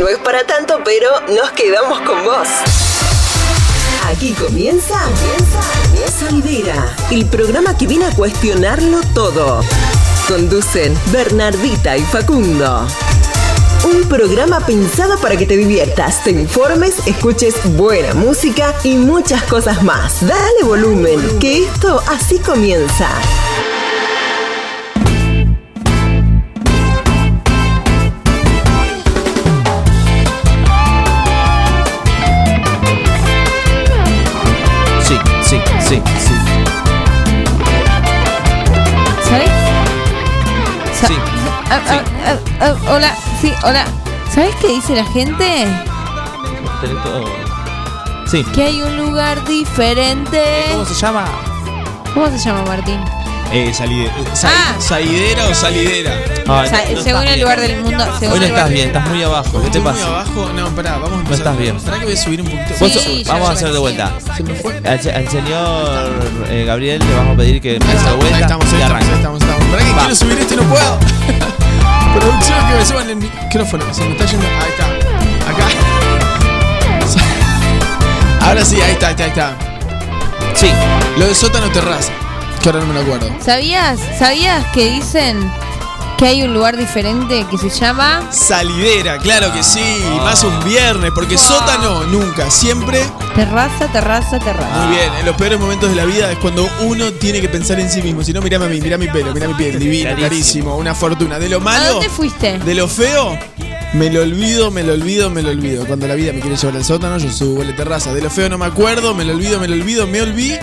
no es para tanto, pero nos quedamos con vos. Aquí comienza, comienza Salidera, el programa que viene a cuestionarlo todo. Conducen Bernardita y Facundo. Un programa pensado para que te diviertas, te informes, escuches buena música y muchas cosas más. Dale volumen, que esto así comienza. Ah, ah, ah, ah, hola, sí, hola. ¿Sabes qué dice la gente? Sí. Que hay un lugar diferente. ¿Cómo se llama? ¿Cómo se llama, Martín? Eh, salide- sa- Ah. ¿Salidera o salidera? Ay, O sea, no- no según el bien. lugar del mundo. según Hoy no estás bien, estás muy abajo. ¿Qué te ¿Estoy muy pasa? abajo? No, pará, vamos a empezar. estás bien. ¿Para que voy a subir un poquito? Sí, vamos a hacer de vuelta. Se me fue. Al, se- al señor eh, Gabriel le vamos a pedir que empiece de Ahí vuelta estamos, ahí y estamos, arranque. ahí estamos, estamos. Pará que Va. quiero subir esto y no puedo. Producción que me suban el micrófono. Se me está yendo. Ahí está. Acá. Ahora sí, ahí está, ahí está, ahí está. Sí. Lo de sótano terraza. Que ahora no me lo acuerdo. ¿Sabías, ¿Sabías que dicen que hay un lugar diferente que se llama Salidera, claro que sí. Más un viernes, porque Wow. sótano nunca, siempre. terraza, terraza, terraza? Muy bien, en los peores momentos de la vida es cuando uno tiene que pensar en sí mismo. Si no, mirame a mí, mirá mi pelo, mirá mi piel, divino, carísimo, una fortuna. De lo ¿A malo, dónde fuiste? de lo feo, me lo olvido, me lo olvido, me lo olvido. Cuando la vida me quiere llevar al sótano, yo subo a la terraza. De lo feo no me acuerdo, me lo olvido, me lo olvido, me olvidé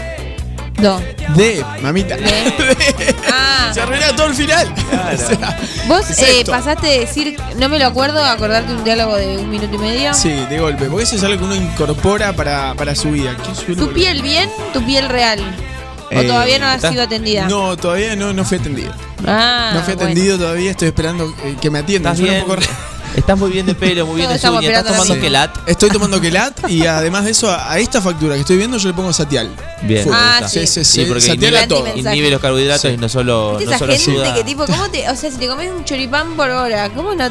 No. de, mamita. De. Ah. Se arruina todo el final. O sea, Vos es eh, pasaste de decir, no me lo acuerdo, a acordarte un diálogo de un minuto y medio. Sí, de golpe, porque eso es algo que uno incorpora para, para su vida. ¿Qué suena, ¿Tu piel bien? ¿Tu piel real? ¿O Eh, todavía no ha sido atendida? No, todavía no, no fui atendido. Ah, no fui bueno. atendido todavía, estoy esperando eh, que me atiendan. Bien. un poco raro. Estás muy bien de pelo, muy bien de estamos uña. Estás tomando la quelat. Estoy tomando quelat y además de eso, a, a esta factura que estoy viendo, yo le pongo satial. Bien. Full. me Ah, gusta. sí, sí, sí. Sí, porque Satial a inhibe- todo. mensaje. Inhibe los carbohidratos Sí. y no solo, ¿Viste no esa solo gente ayuda. que tipo, ¿cómo te, o sea, si te comes un choripán por hora, ¿cómo no?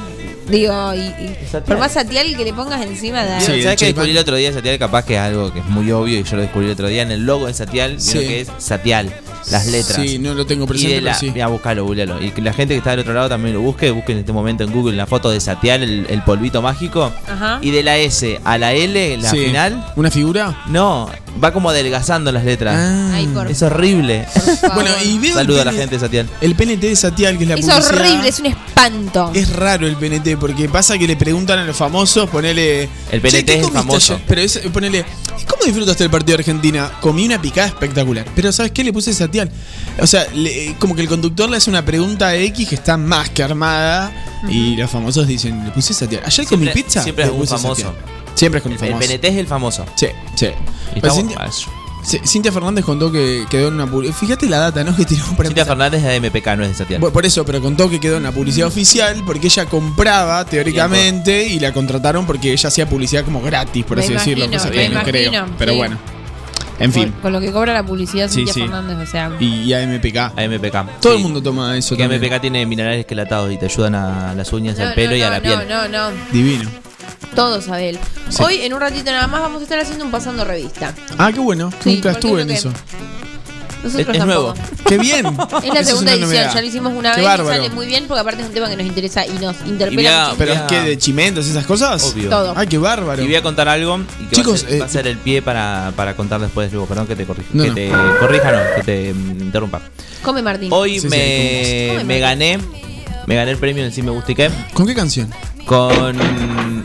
Digo, y, y por más satial que le pongas encima, da. Sí, ¿Sabes choripán. descubrí el otro día de Satial? Capaz que es algo que es muy obvio y yo lo descubrí el otro día. En el logo de Satial, Sí. que es Satial, las letras. Sí, no lo tengo Y presente, de la, pero sí. Mira, buscalo, googlealo. Y que la gente que está del otro lado también lo busque. Busquen en este momento en Google la foto de Satial, el, el polvito mágico. Ajá. Y de la S a la L, la Sí. final, ¿Una figura? no, va como adelgazando las letras. Ah. Ay, por Es horrible. favor. Bueno, y veo Saluda a la gente de Satial. El PNT de Satial, que es la Es publicidad. horrible, es un espanto. Es raro el PNT porque pasa que le preguntan a los famosos, ponele. El PNT "Che, ¿qué es el famoso. ayer?". Pero es, ponele. "¿Y ¿Cómo disfrutaste el partido de Argentina? Comí una picada espectacular. Pero ¿sabes qué? Le puse Satial. O sea, le- como que el conductor le hace una pregunta a X que está más que armada. Y los famosos dicen, le puse Satial. Ayer comí pizza. siempre es un famoso. Satial". Siempre es con El famoso. PNT es el famoso. Sí, sí. C- Cintia Fernández contó que quedó en una publicidad. Fíjate la data, ¿no? Que tiró para Cintia empezar. Fernández es de MPK, no es de Satial. Bueno, por eso, pero contó que quedó en la publicidad oficial porque ella compraba teóricamente y la contrataron porque ella hacía publicidad como gratis, por Me así decirlo. Cosa que no creo. Pero sí. bueno. En fin. Con, con lo que cobra la publicidad Sí, Cintia sí. Fernández, o sea. Y, y AMPK. A MPK. Todo Sí. el mundo toma eso Que también. MPK tiene minerales quelatados y te ayudan a las uñas, No, al pelo no, y a no, la piel. No, no, no. Divino. Todo, Sabel. Sí. Hoy, en un ratito nada más, vamos a estar haciendo un pasando revista. Ah, qué bueno. Sí, Nunca estuve es en que- eso. Nosotros Es- nuevo. Qué bien. Es la segunda edición, ya lo hicimos una Qué vez bárbaro. y sale muy bien porque aparte es un tema que nos interesa y nos Y interpela mira, muchísimo. Pero es que de chimentos, esas cosas. Obvio. Todo. Ay, qué bárbaro. Y voy a contar algo y que Chicos, va, a ser, eh, va a ser el pie para, para contar después, luego, perdón que te corrija. No, que no. te corrija, no, que te mm, interrumpa. Come Martín. Hoy Sí, sí, me, me gané, me gané el premio en Sí Me Gusta y Qué, ¿Con qué canción? con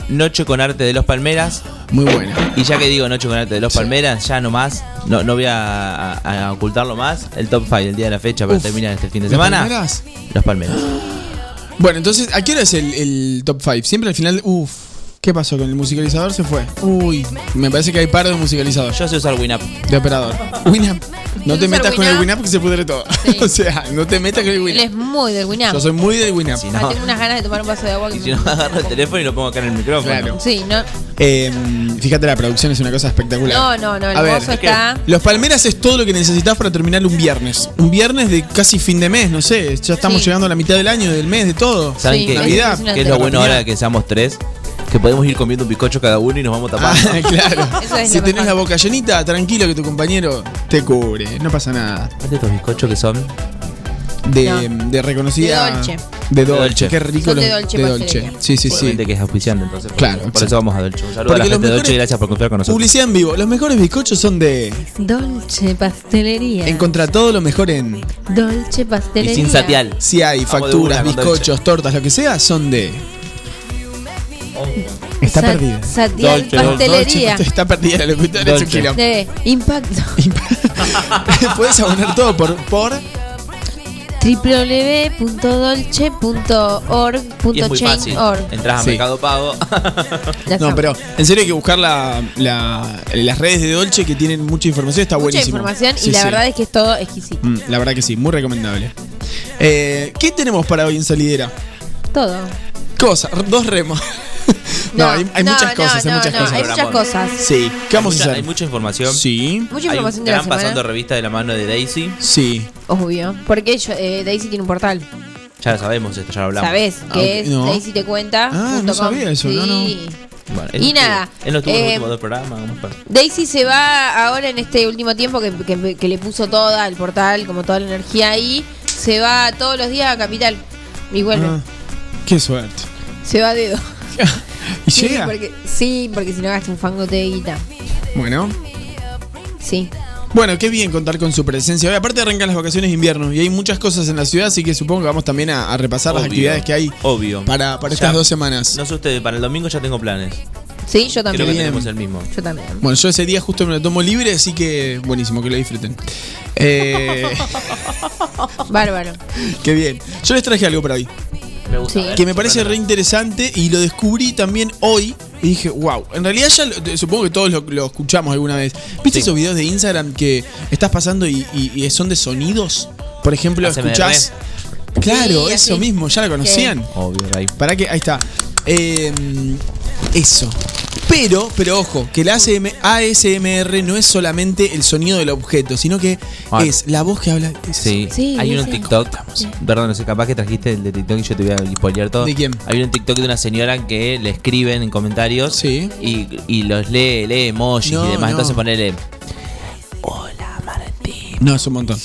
Noche con Arte de los Palmeras. Muy buena. Y ya que digo Noche con Arte de los Sí. Palmeras, ya nomás, no, no voy a, a- a ocultarlo más, el top 5 el día de la fecha para Uf. terminar este fin de ¿Las semana. Palmeras? Los Palmeras. Bueno, entonces, ¿a qué hora es el, el top 5? Siempre al final. Uf. ¿Qué pasó con el musicalizador? Se fue. Uy. Me parece que hay paro de musicalizador. Yo sé usar Winamp. De operador. Winamp. No te metas con el Winamp? Winamp que se pudre todo. Sí. o sea, no te metas con el Él es muy del Winamp. Yo soy muy del Winamp. Sí, Ah, no. Tengo unas ganas de tomar un vaso de agua. que Y si no, agarro el teléfono y lo pongo acá en el micrófono. Claro. Sí, no. Eh, fíjate, la producción es una cosa espectacular. No, no, no. El A ver, que está. Los Palmeras es todo lo que necesitas para terminar un viernes. Un viernes de casi fin de mes, no sé. Ya estamos Sí. llegando a la mitad del año, del mes, de todo. ¿Saben Sí, qué, es qué- Navidad, qué es lo bueno ahora que seamos tres? Que podemos ir comiendo un bizcocho cada uno y nos vamos Ah, tapando. claro. Eso es si tenés mejor. la boca llenita, tranquilo que tu compañero te cubre. No pasa nada. ¿Cuál de estos bizcochos que son? De, No. de reconocida. De Dolce. De Dolce. Dolce. Qué rico Son los de Dolce pastelería. Sí, sí, sí. Obviamente que es auspiciante, entonces. por Claro, Por eso vamos a Dolce. Un saludo Porque a la los gente de Dolce y gracias por confiar con nosotros. Publicidad en vivo. Los mejores bizcochos son de. Dolce Pastelería. Encontra todo lo mejor en. Dolce Y Pastelería. sin satial. Si hay Vamos de facturas, bizcochos, Dolce. tortas, lo que sea, son de. Está Sa- perdida. Satial Dolce, Pastelería. Dolce, está perdida la locutora, es un Dolce. quilombo. De Impacto. Puedes abonar todo por. por Y es muy fácil. www.dolce.org. Entras a Sí. Mercado Pago. Ya No, pero en serio hay que buscar la, la- las redes de Dolce que tienen mucha información, está Mucha buenísimo. información Sí, y la sí. verdad es que es todo exquisito. Mm, la verdad que sí, muy recomendable. Eh, ¿Qué tenemos para hoy en Salidera? Todo. Cosas, dos remos. No, hay, hay no, muchas no, cosas, hay muchas no, cosas. Hay muchas Programón. cosas. Sí, ¿qué vamos mucha, a hay mucha información. Sí, Mucha Hay un información de la pasando semana. revista de la mano de Daisy. sí. Obvio. Porque yo- eh, Daisy tiene un portal. Ya lo sabemos, esto ya lo hablamos. ¿Sabes? Ah, Que ok, es no. Daisy te cuenta. Ah, no sabía eso, no, no. Bueno, Y él nada, estuvo- Él no estuvo en eh, los últimos dos programas. vamos a ver. Daisy se va ahora en este último tiempo que, que- que le puso toda el portal, como toda la energía ahí. Se va todos los días a Capital. Y vuelve. Ah, qué suerte. Se va a dedo. ¿Y Sí, llega? porque, sí, porque si no gasta un fangote de guita. Bueno. Sí. Bueno, qué bien contar con su presencia. Hoy aparte arrancan las vacaciones de invierno y hay muchas cosas en la ciudad, así que supongo que vamos también a, a repasar las actividades que hay Obvio. para, para Ya- estas dos semanas. No sé ustedes, para el domingo ya tengo planes. Sí, yo también. Creo que tenemos el mismo. Yo también. Bueno, yo ese día justo me lo tomo libre, así que buenísimo, que lo disfruten. Eh, Bárbaro. qué bien. Yo les traje algo para hoy, Me gusta. Sí. a ver, que me parece re interesante y lo descubrí también hoy. Y dije, wow, en realidad ya lo- supongo que todos lo, lo escuchamos alguna vez. ¿Viste Sí. esos videos de Instagram que estás pasando y, y- y son de sonidos? Por ejemplo, ASMR. escuchás. Claro, Sí, eso mismo, ¿ya la conocían? Obvio, ahí. ¿Para qué? Ahí está. Eh, eso. Pero, pero ojo, que el ASM ASMR no es solamente el sonido del objeto, sino que es la voz que habla. es- Sí, Sí, hay uno en sí. TikTok. Perdón, no sé, capaz que trajiste el de TikTok y yo te voy a spoilear todo. ¿De quién? Hay uno en TikTok de una señora que le escriben en comentarios Sí. y, y los lee, lee emojis No, y demás. no. Entonces ponele. Hola, Valentín. No, es un montón.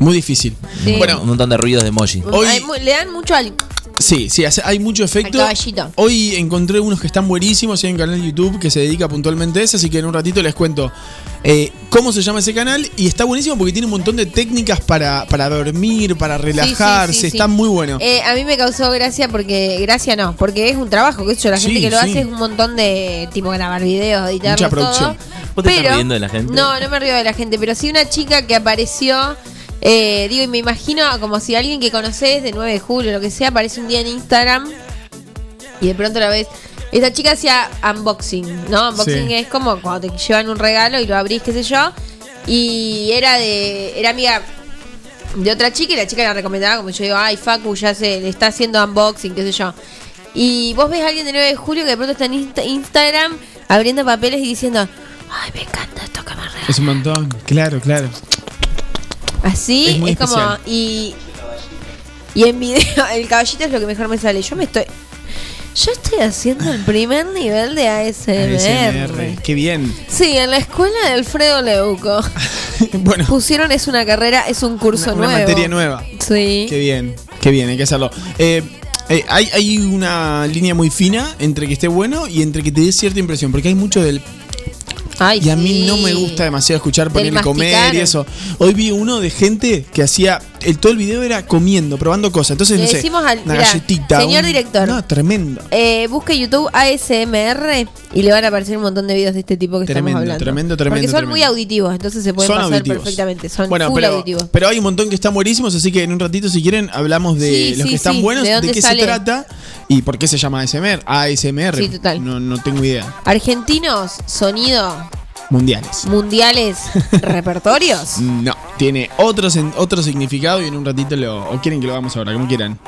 Muy difícil. Sí. Bueno, Un montón de ruidos de emoji. Hoy- Hay mu- le dan mucho al. Sí, sí, hay mucho efecto. Al caballito. Hoy encontré unos que están buenísimos. Hay un canal de YouTube que se dedica puntualmente a eso, así que en un ratito les cuento eh, cómo se llama ese canal. Y está buenísimo porque tiene un montón de técnicas para, para dormir, para relajarse. sí, sí. Está muy bueno. Eh, a mí me causó gracia porque. Gracia no, porque es un trabajo. Que hecho, la gente Sí, que lo sí. hace es un montón de. Tipo grabar videos, editarlos. Mucha producción. Todo. ¿Vos te estás Pero- riendo de la gente? No, no me río de la gente, pero sí una chica que apareció. Eh, digo, y me imagino como si alguien que conoces de 9 de julio, lo que sea, aparece un día en Instagram y de pronto la ves. Esta chica hacía unboxing, ¿no? Unboxing Sí. es como cuando te llevan un regalo y lo abrís, qué sé yo. Y era de. Era amiga de otra chica y la chica la recomendaba, como yo digo, ay, Facu ya se le está haciendo unboxing, qué sé yo. Y vos ves a alguien de 9 de julio que de pronto está en Insta- Instagram abriendo papeles y diciendo, ay, me encanta esto que me. Es un montón. Claro, claro. Así Es como. Y. Y en video, el caballito es lo que mejor me sale. Yo me estoy. Yo estoy haciendo el primer nivel de ASMR. ASMR. Qué bien. Sí, en la escuela de Alfredo Leuco. bueno, Pusieron, es una carrera, es un curso una, una nuevo. materia nueva. Sí. Qué bien, qué bien, hay que hacerlo. Eh, eh, hay, hay una línea muy fina entre que esté bueno y entre que te dé cierta impresión, porque hay mucho del... Ay, Y a mí sí. no me gusta demasiado escuchar Del ponerle comer y eso. Hoy vi uno de gente que hacía... El, todo el video era comiendo, probando cosas. Entonces, Le no sé, decimos al- una mirá, galletita. señor un- director. No, tremendo. Eh, busque YouTube ASMR y le van a aparecer un montón de videos de este tipo que Tremendo, estamos hablando. tremendo, tremendo, Porque son tremendo. muy auditivos, entonces se pueden Son pasar auditivos. perfectamente. Son bueno, full pero, auditivos. pero hay un montón que están buenísimos, así que en un ratito, si quieren, hablamos de Sí, los sí, que están sí, buenos, de qué sale. se trata y por qué se llama ASMR. ASMR. Sí, total. No, no tengo idea. Argentinos, sonido, Mundiales. mundiales, repertorios. No, tiene otro, otro significado y en un ratito lo. ¿O quieren que lo hagamos ahora? Como quieran.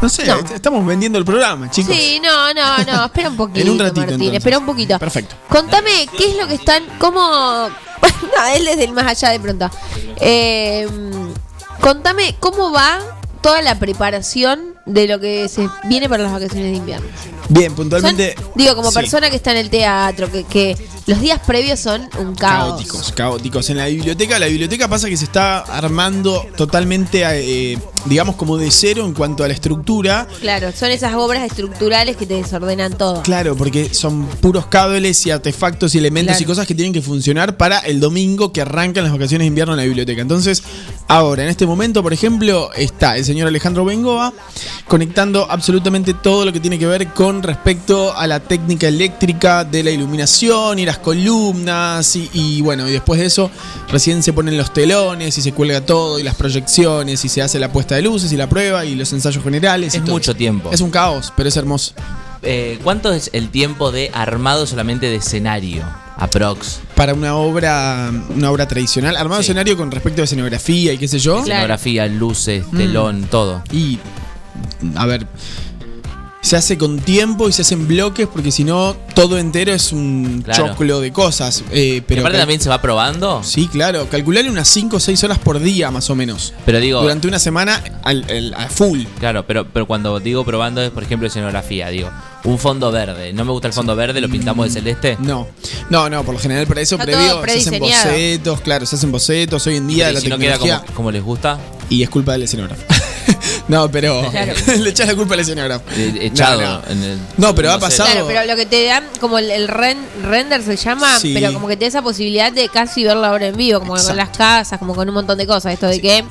No sé, No. estamos vendiendo el programa, chicos. Sí, no, no, no, espera un poquito, En un ratito, Martín, entonces. espera un poquito. Perfecto. Contame, ¿qué es lo que están, cómo... no, él desde el más allá de pronto. Eh, contame, ¿cómo va toda la preparación de lo que se viene para las vacaciones de invierno? Bien, puntualmente. Son- digo, como sí. persona que está en el teatro, que, que los días previos son un caos. Caóticos, caóticos. En la biblioteca, la biblioteca pasa que se está armando totalmente, eh, digamos, como de cero en cuanto a la estructura. Claro, son esas obras estructurales que te desordenan todo. Claro, porque son puros cables y artefactos y elementos Claro. y cosas que tienen que funcionar para el domingo que arrancan las vacaciones de invierno en la biblioteca. Entonces, ahora, en este momento, por ejemplo, está el señor Alejandro Bengoa conectando absolutamente todo lo que tiene que ver con respecto a la técnica eléctrica de la iluminación y las columnas y, y bueno, y después de eso recién se ponen los telones y se cuelga todo y las proyecciones y se hace la puesta de luces y la prueba y los ensayos generales. y Es todo mucho tiempo. Es un caos, pero es hermoso. Eh, ¿Cuánto es el tiempo de armado solamente de escenario? Aprox. para una obra una obra tradicional, armado Sí. escenario con respecto a escenografía y qué sé yo. Escenografía, luces, Mm. telón, todo. Y a ver, se hace con tiempo y se hacen bloques porque si no todo entero es un Claro. choclo de cosas. Eh, Pero aparte también se va probando. Sí, claro, calcularle unas 5 o 6 horas por día más o menos. Pero digo, Durante una semana al, al- a full. claro, pero, pero cuando digo probando es, por ejemplo, escenografía. Digo, un fondo verde. No me gusta el fondo verde, lo pintamos de celeste. No, no, no, por lo general para eso Está previo se hacen bocetos, claro, se hacen bocetos hoy en día la si no queda tecnología como, como les gusta, y es culpa del escenógrafo. No, pero Claro. le echas la culpa al escenógrafo. eh, echado No, no. en el. No, pero ha sé. pasado- Claro, pero lo que te dan, como el, el ren- render se llama, Sí. pero como que te da esa posibilidad de casi ver la obra en vivo, como con las casas, como con un montón de cosas. Esto de que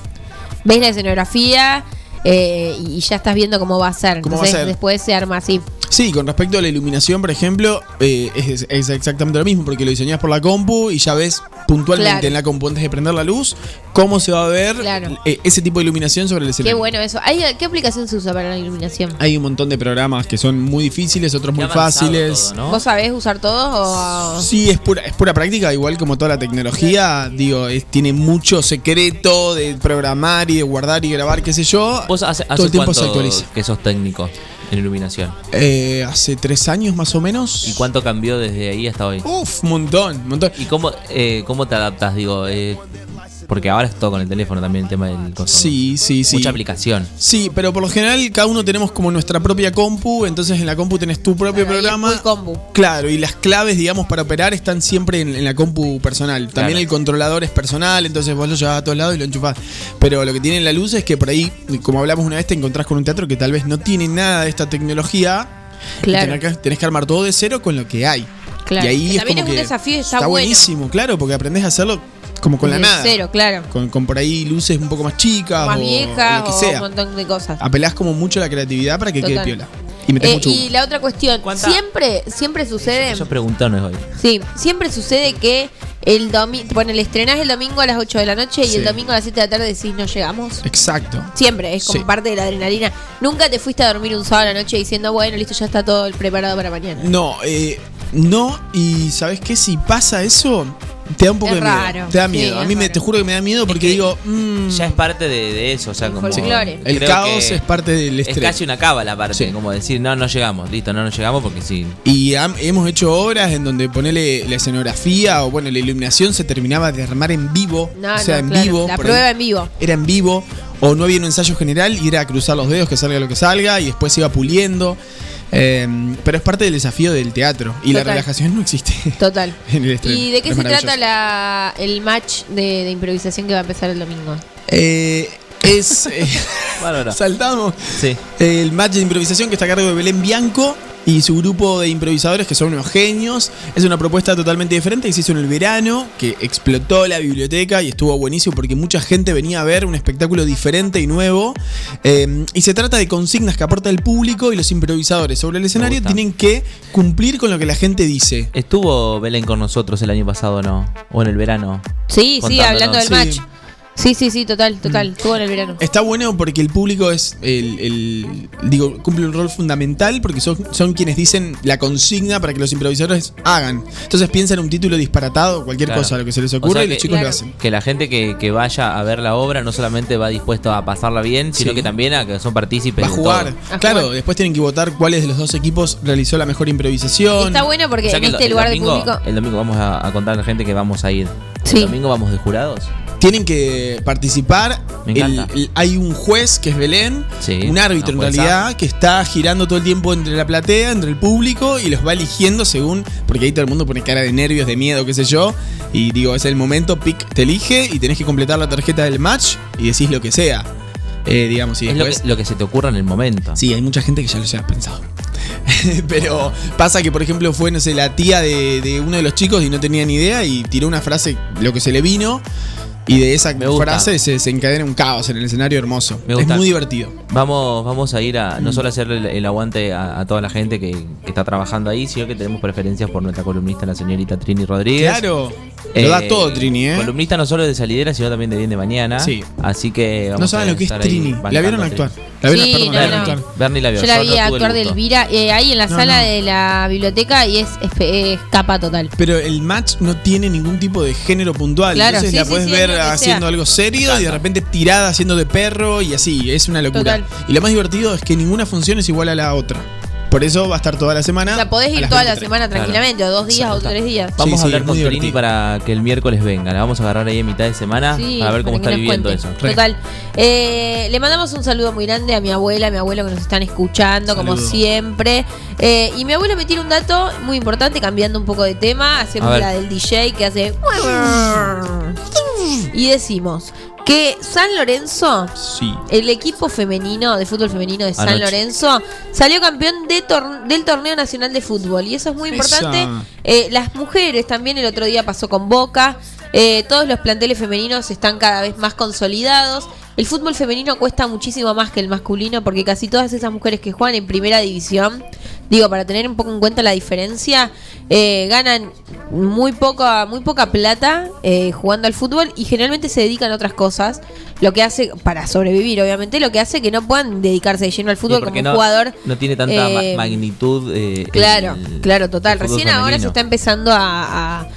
ves la escenografía eh, y ya estás viendo cómo va a ser. ¿Cómo va a Entonces ser? después se arma así. Sí, con respecto a la iluminación, por ejemplo, eh, es, es exactamente lo mismo, porque lo diseñas por la compu y ya ves puntualmente Claro. en la compu antes de prender la luz cómo se va a ver Claro. eh, ese tipo de iluminación sobre el Qué escenario. bueno eso. ¿Hay, ¿Qué aplicación se usa para la iluminación? Hay un montón de programas que son muy difíciles, otros Qué muy fáciles. todo, ¿no? ¿Vos sabés usar todos o...? Sí, es pura, es pura práctica, igual como toda la tecnología, digo, es- tiene mucho secreto de programar y de guardar y grabar, qué sé yo. ¿Vos hace, hace todo el tiempo se actualiza. que sos técnico en iluminación? Eh, hace tres años más o menos. ¿Y cuánto cambió desde ahí hasta hoy? Uf, un montón, un montón. ¿Y cómo, eh, cómo te adaptas? Digo, eh, porque ahora es todo con el teléfono también el tema del coso. Sí, sí, sí. Mucha aplicación. Sí, pero por lo general cada uno tenemos como nuestra propia compu, entonces en la compu tenés tu propio Claro, ahí es programa. muy compu. Claro, y las claves, digamos, para operar están siempre en, en la compu personal. También Claro. el controlador es personal, entonces vos lo llevas a todos lados y lo enchufás. Pero lo que tiene la luz es que por ahí, como hablamos una vez, te encontrás con un teatro que tal vez no tiene nada de esta tecnología. y Claro. tenés, que, tenés que armar todo de cero con lo que hay. Claro. Y ahí Que es también como es un que desafío y está bueno. buenísimo, claro, porque aprendés a hacerlo como con la nada. Cero, claro. Con, con por ahí luces un poco más chicas Más o, viejas o lo que o sea. un montón de cosas. Apelás como mucho a la creatividad para que quede piola. Y Eh, mucho y la otra cuestión, ¿Cuánta- siempre, siempre sucede, Esos preguntones hoy. sí, siempre sucede que el domingo, bueno, el estrenás el domingo a las 8 de la noche y Sí. el domingo a las 7 de la tarde decís no llegamos. Exacto. Siempre, es como Sí. parte de la adrenalina. Nunca te fuiste a dormir un sábado a la noche diciendo, bueno, listo, ya está todo preparado para mañana. No, eh, no, y ¿sabes qué? Si pasa eso, te da un poco Es de miedo. raro, Te da sí, miedo. a es mí me, te juro que me da miedo porque que digo, mm, Ya es parte de, de eso, o sea, El como. folclore. el caos es parte del Es estrés. casi una cábala aparte, Sí. como decir, no, no llegamos, listo, no nos llegamos porque sí. Y ham- hemos hecho obras en donde ponerle la escenografía o bueno, la iluminación se terminaba de armar en vivo. No, o sea, no, en claro, vivo. La prueba ahí en vivo. Era en vivo. O no había un ensayo general y era cruzar los dedos, que salga lo que salga, y después se iba puliendo. Eh, pero es parte del desafío del teatro. Y la relajación no existe. Total. en el estreno. ¿Y de qué Es se trata la, el match de, de improvisación que va a empezar el domingo? Eh, es. eh, saltamos. Sí. El match de improvisación que está a cargo de Belén Bianco y su grupo de improvisadores que son unos genios. Es una propuesta totalmente diferente que se hizo en el verano, que explotó la biblioteca y estuvo buenísimo porque mucha gente venía a ver un espectáculo diferente y nuevo. Eh, y se trata de consignas que aporta el público y los improvisadores sobre el escenario tienen que cumplir con lo que la gente dice. ¿Estuvo Belén con nosotros el año pasado o no? ¿O en el verano? Sí, sí, hablando del Sí. match. Sí, sí, sí, total, total. Mm. Estuvo en el verano. Está bueno porque el público es el, el- digo, cumple un rol fundamental porque son, son quienes dicen la consigna para que los improvisadores hagan. Entonces piensan en un título disparatado, cualquier Claro. cosa, lo que se les O ocurra sea y los chicos Claro. lo hacen. Que la gente que, que vaya a ver la obra no solamente va dispuesto a pasarla bien, sino Sí. que también a que son partícipes Va a de jugar. todo. A claro, jugar. después tienen que votar cuáles de los dos equipos realizó la mejor improvisación. Está bueno porque O sea en que el- este el lugar domingo, de público. El domingo vamos a, a contar a la gente que vamos a ir. Sí. ¿El domingo vamos de jurados? Tienen que participar. Me El- encanta. el- hay un juez que es Belén, Sí, un árbitro en realidad, que está girando todo el tiempo entre la platea, entre el público y los va eligiendo según. Porque ahí todo el mundo pone cara de nervios, de miedo, qué sé yo. Y digo, es el momento, pick te elige y tenés que completar la tarjeta del match y decís lo que sea. Eh, digamos, y es lo después. que, lo que se te ocurra en el momento. Sí, hay mucha gente que ya lo ha pensado. Pero pasa que, por ejemplo, fue, no sé, la tía de, de uno de los chicos y no tenía ni idea y tiró una frase, lo que se le vino, y de esa frase se, se encadena un caos en el escenario hermoso. Me es gusta. muy divertido. Vamos, vamos a ir a Mm. no solo hacerle el, el aguante a, a toda la gente que, que está trabajando ahí, sino que tenemos preferencias por nuestra columnista, la señorita Trini Rodríguez. Claro, lo da Eh, todo Trini, ¿eh? Columnista no solo de salidera, sino también de bien de mañana. Sí. Así que vamos No saben a lo que es estar ahí Trini. bancando ¿La vieron a actuar? Trini. ¿La vieron, Sí, perdón, no, la vieron no. actuar? Bernie la vio. Yo la no vi tuve el actuar de gusto. Elvira eh, ahí en la No, sala no. de la biblioteca y es, es, es capa total. Pero el match no tiene ningún tipo de género puntual. Claro, Entonces sí, la sí, puedes sí, ver es lo que haciendo sea. algo serio y de repente tirada haciendo de perro y así. Es una locura. Total. Y lo más divertido es que ninguna función es igual a la otra. Por eso va a estar toda la semana. O sea, podés ir toda la 23. semana tranquilamente, o dos días o tres días. Vamos Sí, a sí, hablar es con divertido. para que el miércoles venga. La vamos a agarrar ahí en mitad de semana Sí, para ver cómo para está viviendo cuente. eso. Total. Eh, le mandamos un saludo muy grande a mi abuela, a mi abuelo que nos están escuchando, como siempre. Eh, y mi abuelo me tira un dato muy importante, cambiando un poco de tema. Hacemos la del DJ que hace. Y decimos que San Lorenzo Sí. el equipo femenino de fútbol femenino de San Anoche. Lorenzo salió campeón de tor- del torneo nacional de fútbol y eso es muy importante. Eh, las mujeres también el otro día pasó con Boca. Eh, todos los planteles femeninos están cada vez más consolidados. El fútbol femenino cuesta muchísimo más que el masculino porque casi todas esas mujeres que juegan en primera división, digo, para tener un poco en cuenta la diferencia, eh, ganan muy poca, muy poca plata eh, jugando al fútbol y generalmente se dedican a otras cosas, lo que hace, para sobrevivir obviamente, lo que hace que no puedan dedicarse de lleno al fútbol como no, un jugador. no tiene tanta eh, magnitud. eh, Claro, el- claro, total. Recién ahora se está empezando a, a-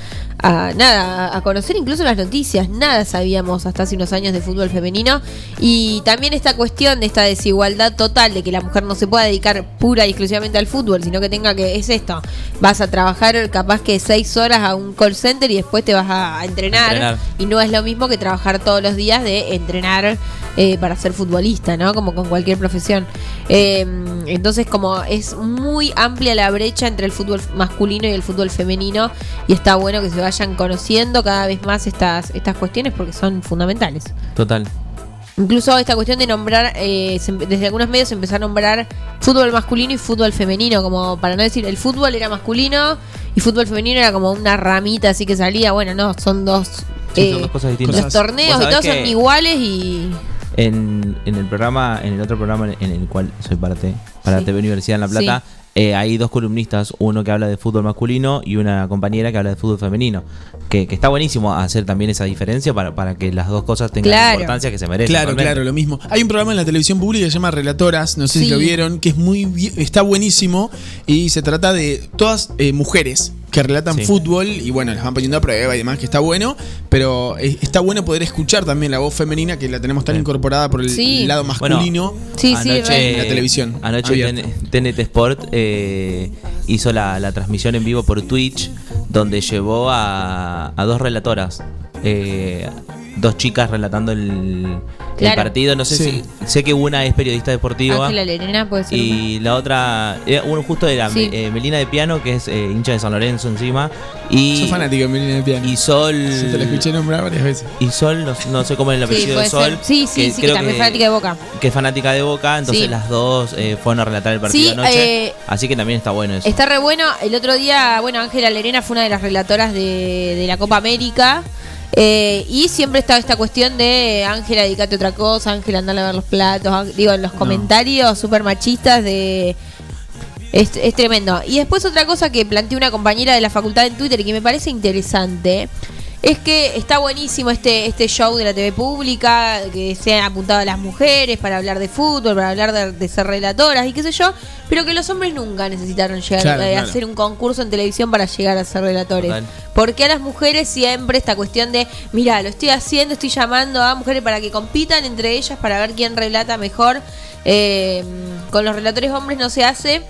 a- nada, a conocer incluso las noticias. Nada sabíamos hasta hace unos años de fútbol femenino. Y también esta cuestión de esta desigualdad total de que la mujer no se pueda dedicar pura y exclusivamente al fútbol, sino que tenga que, es esto, vas a trabajar capaz que seis horas a un call center y después te vas a, entrenar, Entrenar. Y no es lo mismo que trabajar todos los días de entrenar eh, para ser futbolista, ¿no? Como con cualquier profesión. Eh, entonces, como es muy amplia la brecha entre el fútbol masculino y el fútbol femenino, y está bueno que se vayan conociendo cada vez más estas, estas cuestiones porque son fundamentales. Total. Incluso esta cuestión de nombrar, eh, se desde algunos medios se empezó a nombrar fútbol masculino y fútbol femenino, como para no decir el fútbol era masculino y fútbol femenino era como una ramita así que salía. Bueno, no, son dos. Sí, eh, son dos cosas distintas. los torneos y todos son iguales y. En, en el programa, en el otro programa en el cual soy parte, para Sí. TV Universidad en La Plata, eh, hay dos columnistas, uno que habla de fútbol masculino y una compañera que habla de fútbol femenino. Que, que está buenísimo hacer también esa diferencia para, para que las dos cosas tengan la importancia que se merecen. Claro, realmente. claro, lo mismo. Hay un programa en la televisión pública que se llama Relatoras, no sé Sí. si lo vieron, que es muy bien- está buenísimo y se trata de todas eh, mujeres que relatan Sí. fútbol y bueno, las van poniendo a prueba y demás, que está bueno, pero está bueno poder escuchar también la voz femenina que la tenemos tan Sí. incorporada por el Sí. lado Bueno, masculino. Re. En la televisión, Anoche TNT Sport eh, hizo la, la transmisión en vivo por Twitch, donde llevó a, a dos relatoras. eh, dos chicas relatando el, el partido. No sé Sí. si. Sé que una es periodista deportiva. Ángela Lerena puede ser. Y la otra, eh, uno justo era Sí. eh, Melina de Piano, que es eh, hincha de San Lorenzo encima. Y, Soy fanático de Melina de Piano. y Sol. Sí, te la escuché nombrar varias veces. Y Sol, no, no sé cómo es el apellido de Sol. ser. Sí, sí, sí, que creo también es fanática de Boca. Que es fanática de Boca, entonces Sí. las dos eh, fueron a relatar el partido Sí, anoche. eh, así que también está bueno eso. Está re bueno. El otro día, bueno, Ángela Lerena fue una de las relatoras de, de la Copa América. Eh, y siempre estaba esta cuestión de Ángela, dedícate a otra cosa, Ángela, anda a lavar los platos. Digo, en los comentarios súper machistas de. Es, es tremendo. Y después otra cosa que planteó una compañera de la facultad en Twitter que me parece interesante. Es que está buenísimo este, este show de la TV pública, que se han apuntado a las mujeres para hablar de fútbol, para hablar de, de ser relatoras y qué sé yo, pero que los hombres nunca necesitaron llegar Claro, a claro. hacer un concurso en televisión para llegar a ser relatores. Total. Porque a las mujeres siempre esta cuestión de, mira, lo estoy haciendo, estoy llamando a mujeres para que compitan entre ellas para ver quién relata mejor. Eh, con los relatores hombres no se hace,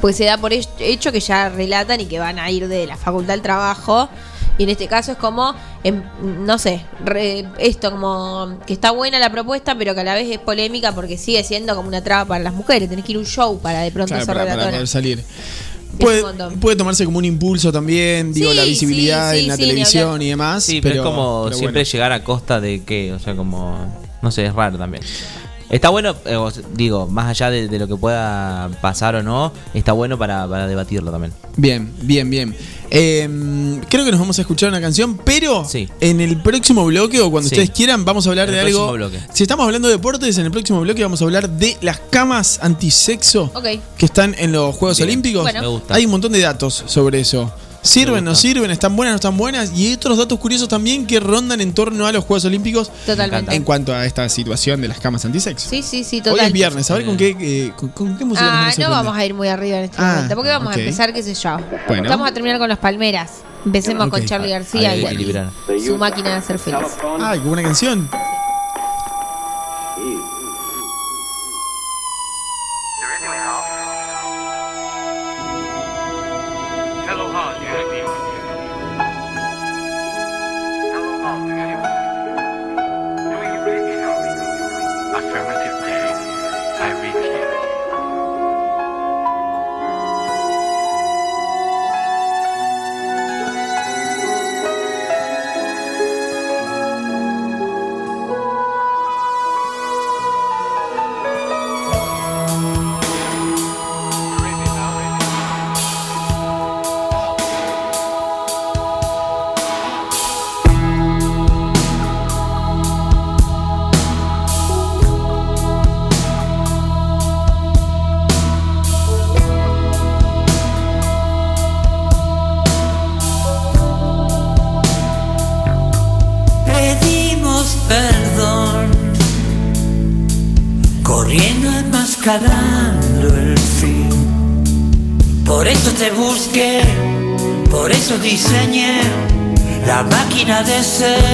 pues se da por hech- hecho que ya relatan y que van a ir de la facultad al trabajo. Y en este caso es como, em, no sé, re- esto como que está buena la propuesta, pero que a la vez es polémica porque sigue siendo como una traba para las mujeres. Tenés que ir a un show para de pronto Claro, ser para, para poder salir. Puede, tomarse como un impulso también, digo, Sí, la visibilidad sí, sí, en la televisión y demás. Sí, pero, es como pero siempre bueno. llegar a costa de qué, o sea, como. No sé, es raro también. Está bueno, eh, os digo, más allá de, de lo que pueda pasar o no, está bueno para, para debatirlo también. Bien, bien, bien. Eh, creo que nos vamos a escuchar una canción, pero Sí. en el próximo bloque o cuando Sí. ustedes quieran vamos a hablar En de algo. bloque. Si estamos hablando de deportes, en el próximo bloque vamos a hablar de las camas antisexo que están en los Juegos Bien. Olímpicos. Bueno. Me gusta. Hay un montón de datos sobre eso. ¿Sirven, no sirven? ¿Están buenas, no están buenas? Y otros datos curiosos también que rondan en torno a los Juegos Olímpicos Totalmente. en cuanto a esta situación de las camas antisexo. Sí, sí, sí, Hoy es viernes, a ver con qué, eh, con, con qué música nos Ah, vamos a no vamos a ir muy arriba en este Ah, momento, porque vamos a empezar, qué sé yo. Bueno. Vamos a terminar con los Palmeras. Empecemos con Charlie García Hay y, su máquina de hacer feliz. Ay, qué buena canción. Máquina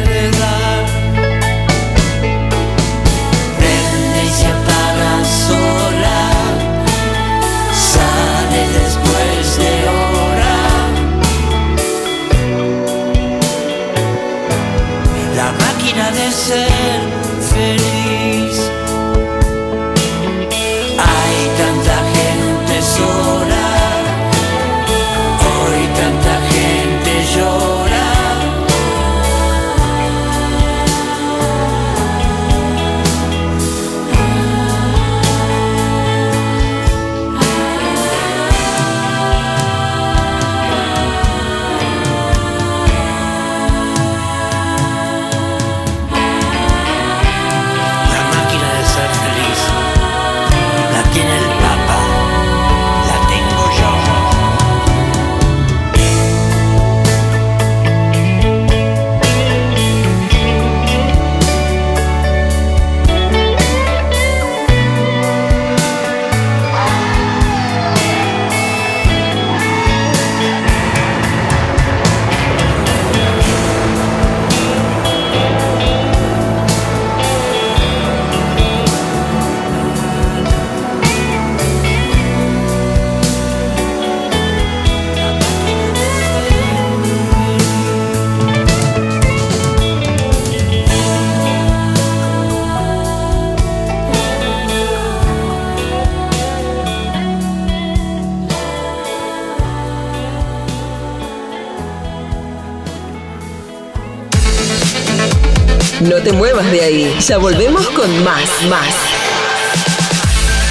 Ya volvemos con más, más.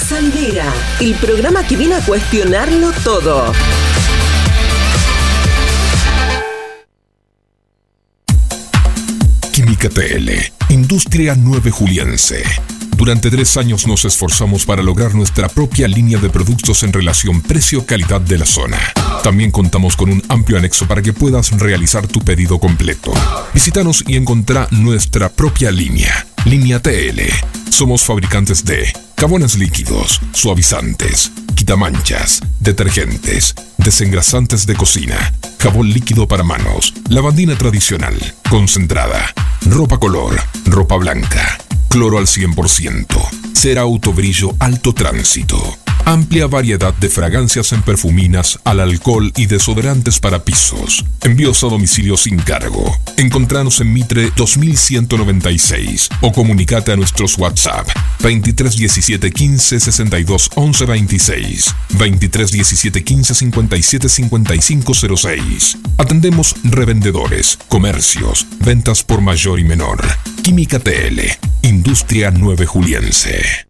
Salidera, el programa que viene a cuestionarlo todo. Química TL, Industria 9 Juliense. Durante tres años nos esforzamos para lograr nuestra propia línea de productos en relación precio-calidad de la zona. También contamos con un amplio anexo para que puedas realizar tu pedido completo. Visítanos y encontrá nuestra propia línea, Línea TL. Somos fabricantes de jabones líquidos, suavizantes, quitamanchas, detergentes, desengrasantes de cocina, jabón líquido para manos, lavandina tradicional, concentrada, ropa color, ropa blanca, cloro al 100%, cera autobrillo alto tránsito. Amplia variedad de fragancias en perfuminas, al alcohol y desodorantes para pisos. Envíos a domicilio sin cargo. Encontranos en Mitre 2196 o comunicate a nuestros WhatsApp 23 17 15 62 11 26 23 17 15 57 55 06. Atendemos revendedores, comercios, ventas por mayor y menor. Química TL, Industria 9 Juliense.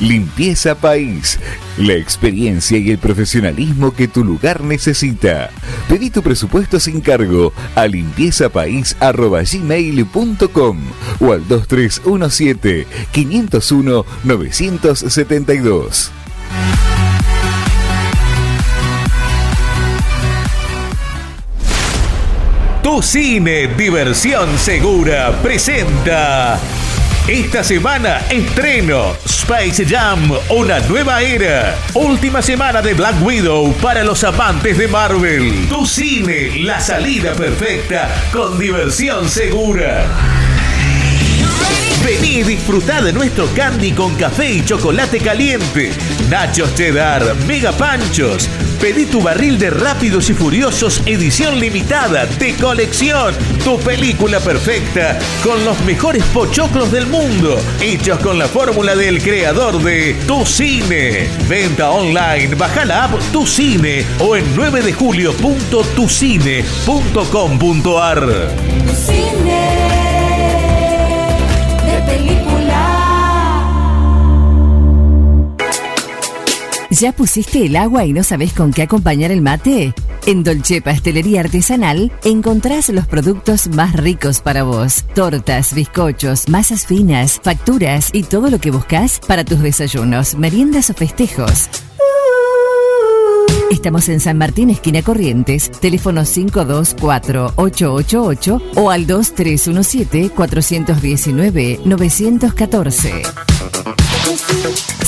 Limpieza País. La experiencia y el profesionalismo que tu lugar necesita. Pedí tu presupuesto sin cargo a limpiezapais.gmail.com o al 2317-501-972. Tu cine Diversión Segura presenta esta semana estreno Space Jam, una nueva era. Última semana de Black Widow para los amantes de Marvel. Tu cine, la salida perfecta con diversión segura. Vení y disfrutá de nuestro candy con café y chocolate caliente. Nachos cheddar, mega panchos. Pedí tu barril de Rápidos y Furiosos edición limitada de colección. Tu película perfecta con los mejores pochoclos del mundo. Hechos con la fórmula del creador de Tu Cine. Venta online. Baja la app Tu Cine o en 9 de julio.tucine.com.ar. ¿Ya pusiste el agua y no sabes con qué acompañar el mate? En Dolce Pastelería Artesanal encontrás los productos más ricos para vos. Tortas, bizcochos, masas finas, facturas y todo lo que buscas para tus desayunos, meriendas o festejos. Estamos en San Martín, esquina Corrientes, teléfono 524-888 o al 2317-419-914.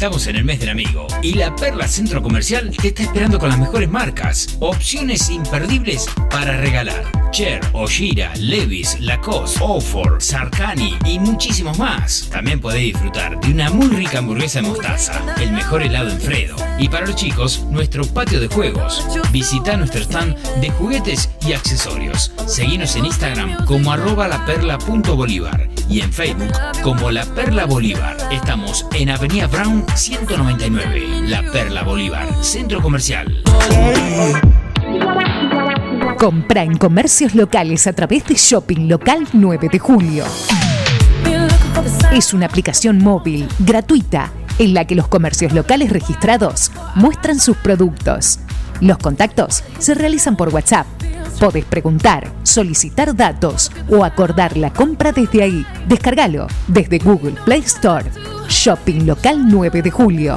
Estamos en el mes del amigo y la Perla Centro Comercial te está esperando con las mejores marcas, opciones imperdibles para regalar. Cher, Oshira, Levis, Lacoste, Ofor, Sarkani y muchísimos más. También podés disfrutar de una muy rica hamburguesa de mostaza, el mejor helado en Fredo y para los chicos, nuestro patio de juegos. Visita nuestro stand de juguetes y accesorios. Seguinos en Instagram como arroba laperla.bolívar y en Facebook como La Perla Bolívar. Estamos en Avenida Brown 199, La Perla Bolívar, Centro Comercial. Compra en comercios locales a través de Shopping Local 9 de Julio. Es una aplicación móvil gratuita en la que los comercios locales registrados muestran sus productos. Los contactos se realizan por WhatsApp. Podés preguntar, solicitar datos o acordar la compra desde ahí. Descárgalo desde Google Play Store. Shopping Local 9 de Julio.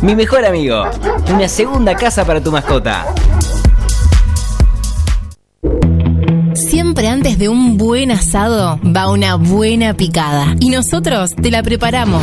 Mi mejor amigo, una segunda casa para tu mascota. Siempre antes de un buen asado va una buena picada y nosotros te la preparamos.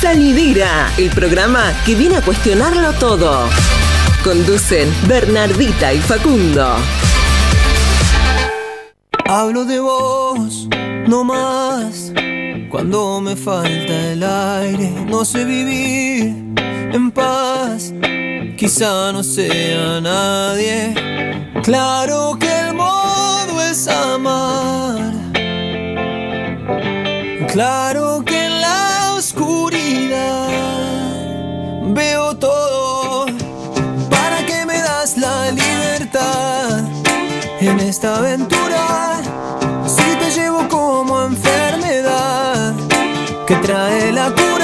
Salidera, el programa que viene a cuestionarlo todo. Conducen Bernardita y Facundo. Hablo de vos, no más. Cuando me falta el aire, no sé vivir en paz. Quizá no sea nadie. Claro que el modo es amar. Claro que veo todo. ¿Para qué me das la libertad en esta aventura? Si te llevo como enfermedad que trae la cura.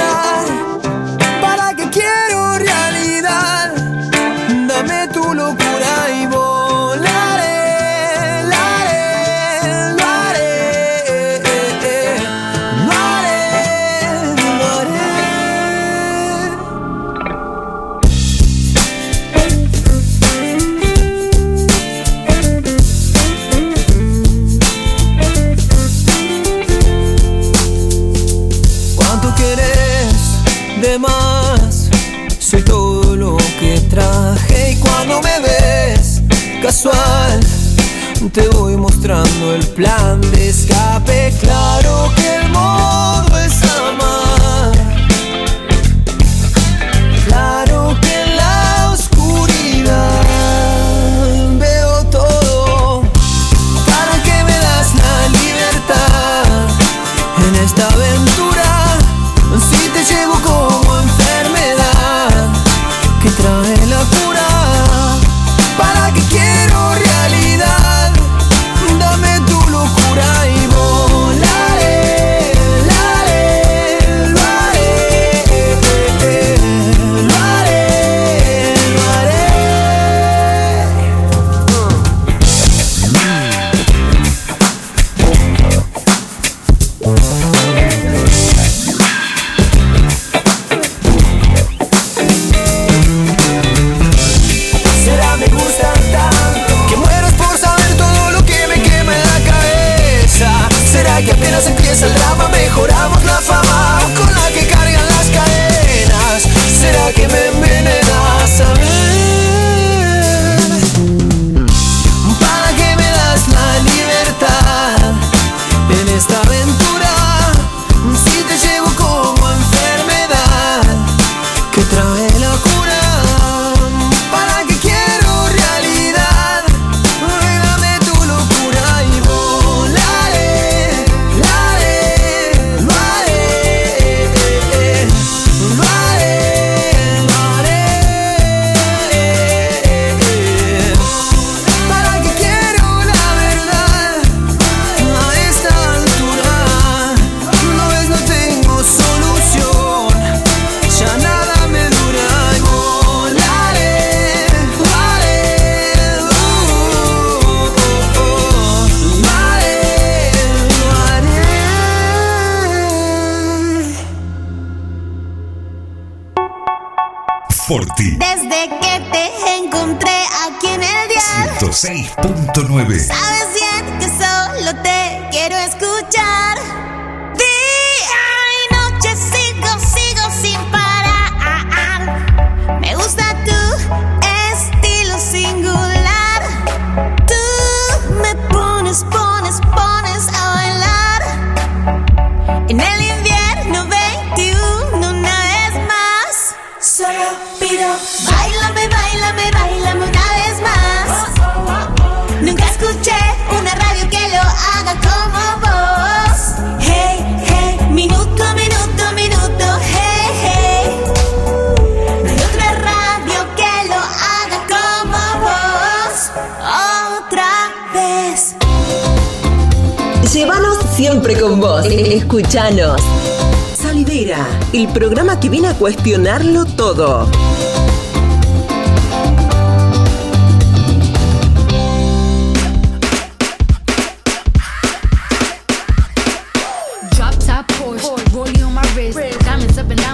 Mostrando el plan de escape. Claro que el modo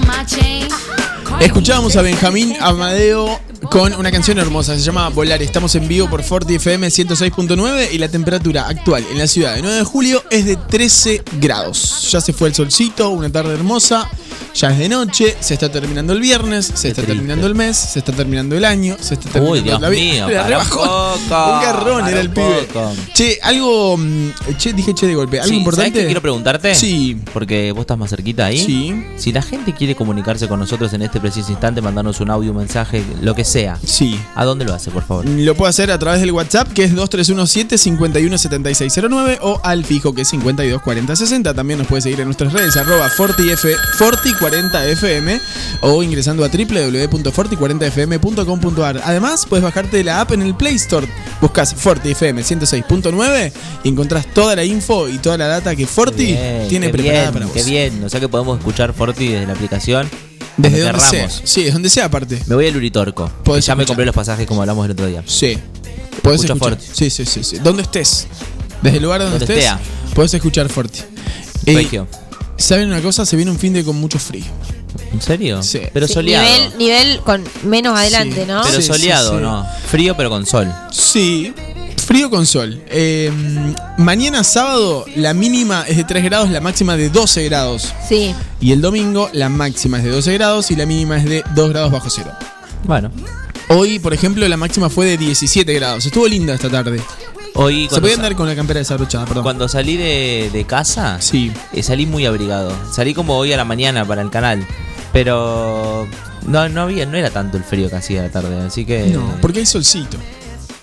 my chain. Escuchábamos a Benjamín Amadeo con una canción hermosa, se llama Volar. Estamos en vivo por Forti FM 106.9 y la temperatura actual en la ciudad de 9 de julio es de 13 grados. Ya se fue el solcito, una tarde hermosa, ya es de noche, se está terminando el viernes, se está terminando el mes, se está terminando el año, se está terminando Uy, Dios la vida. mío, para un poco, Un garrón para era el un pibe. poco. Che, algo. mm, Che, dije che de golpe. ¿Algo Sí, importante? ¿sabés qué quiero preguntarte? Sí. Porque vos estás más cerquita ahí. Sí. Si la gente quiere comunicarse con nosotros en este preciso instante, mandarnos un audio, un mensaje, lo que sea. Sí. ¿A dónde lo hace, por favor? Lo puedo hacer a través del WhatsApp que es 2317-517609 o al fijo que es 524060. También nos puede seguir en nuestras redes arroba fortif, forti40fm o ingresando a www.forti40fm.com.ar. Además, puedes bajarte la app en el Play Store. Buscas FortiFM 106.9 y encontrás toda la info y toda la data que Forti Bien, tiene preparada bien, para vos. Qué bien, o sea que podemos escuchar Forti desde la aplicación. Desde donde donde sea. Sí, es donde sea aparte. Me voy al Uritorco. ya me compré los pasajes como hablamos el otro día. Sí. Podés Escucha escuchar. Forti. Sí, sí, sí, sí. Donde estés. Desde el lugar donde, Donde estés. estea. Podés escuchar Forti. Regio. ¿Saben una cosa? Se viene un fin de con mucho frío. ¿En serio? Sí. Pero Sí, soleado. Nivel, nivel con menos adelante, Sí. ¿no? Pero Sí, sí, soleado, sí. ¿no? Frío pero con sol. Sí. Frío con sol. Eh, mañana sábado la mínima es de 3 grados, la máxima de 12 grados. Sí. Y el domingo la máxima es de 12 grados y la mínima es de 2 grados bajo cero. Bueno. Hoy, por ejemplo, la máxima fue de 17 grados. Estuvo linda esta tarde. Hoy Se podía andar con la campera desabrochada, perdón. cuando salí de, de casa, Sí. eh, salí muy abrigado. Salí como hoy a la mañana para el canal. Pero no, no había, no era tanto el frío que hacía la tarde, así que. No, porque hay solcito.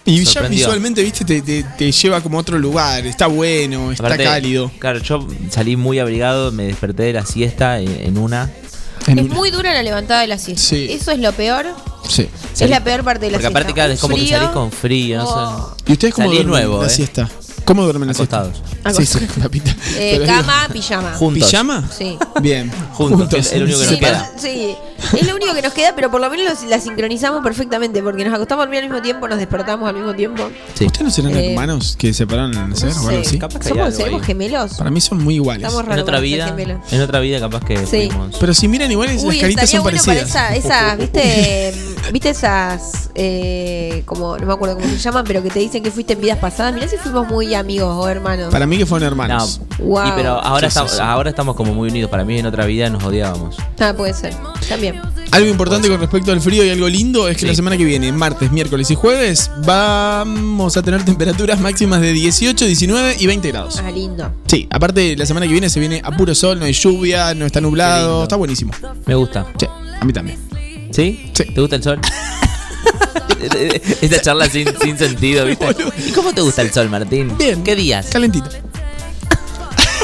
Y ya visualmente, viste, te, te- te lleva como a otro lugar. Está bueno, está Aparte, cálido. Claro, yo salí muy abrigado, me desperté de la siesta en, en una. En Es una- muy dura la levantada de la siesta. Sí. Eso es lo peor. Sí. Es la peor parte de la Porque siesta. aparte, claro, es como que Frío. salís con frío, Oh. sé. ¿Y ustedes cómo duermen nuevo, la eh. siesta? ¿Cómo duermen la Acostados. siesta? Sí, sí, papita. Eh, cama, pijama. Juntos. ¿Pijama? Sí. Bien. Juntos, que es el único que nos Sí, queda. pero- sí, es lo único que nos queda, pero por lo menos los- la sincronizamos perfectamente, porque nos acostamos a dormir al mismo tiempo, nos despertamos al mismo tiempo. Sí. ¿Ustedes no serán Eh, hermanos que se separaron al nacer o algo Sí. así? Capaz que hay ¿Somos, ¿Seremos gemelos? Para mí son muy iguales. Estamos En raros otra para ser vida, gemelos. en otra vida capaz que Sí. fuimos. Pero si miran iguales, las caritas estaría son bueno para parecidas. esas, esas, ¿viste? ¿Viste esas, eh, como, no me acuerdo cómo se llaman, pero que te dicen que fuiste en vidas pasadas? Mirá si fuimos muy amigos o hermanos. Para mí que fueron No, hermanos. Wow. y pero ahora, Sí, sí, estamos, sí. ahora estamos como muy unidos. Para mí en otra vida nos odiábamos. Ah, puede ser. También. Algo importante con respecto al frío y algo lindo es que Sí. la semana que viene, martes, miércoles y jueves, vamos a tener temperaturas máximas de 18, 19 y 20 grados. Ah, lindo. Sí, aparte la semana que viene se viene a puro sol, no hay lluvia, no está nublado, está buenísimo. Me gusta. Sí, a mí también. ¿Sí? Sí. ¿Te gusta el sol? Esta charla sin, sin sentido, ¿viste? ¿Y cómo te gusta el sol, Martín? Bien. ¿Qué días? Calentito.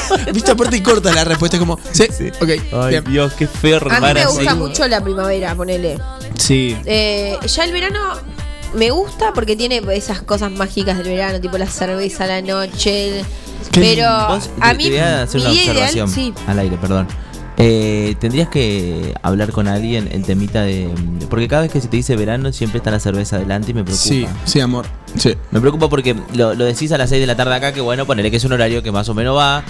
Viste, aparte y corta la respuesta, es como, sí, ok, Ay, bien. Dios, qué feo A mí remar me así. gusta mucho la primavera, ponele. Sí. Eh, ya el verano me gusta porque tiene esas cosas mágicas del verano, tipo la cerveza a la noche. Qué Pero Vos, a te- mí te voy a hacer mi una día ideal, observación sí. al aire, perdón. Eh, tendrías que hablar con alguien el temita de. Porque cada vez que se te dice verano siempre está la cerveza adelante y me preocupa. Sí, sí, amor. Sí. Me preocupa porque lo, lo decís a las 6 de la tarde acá, que bueno, ponele que es un horario que más o menos va.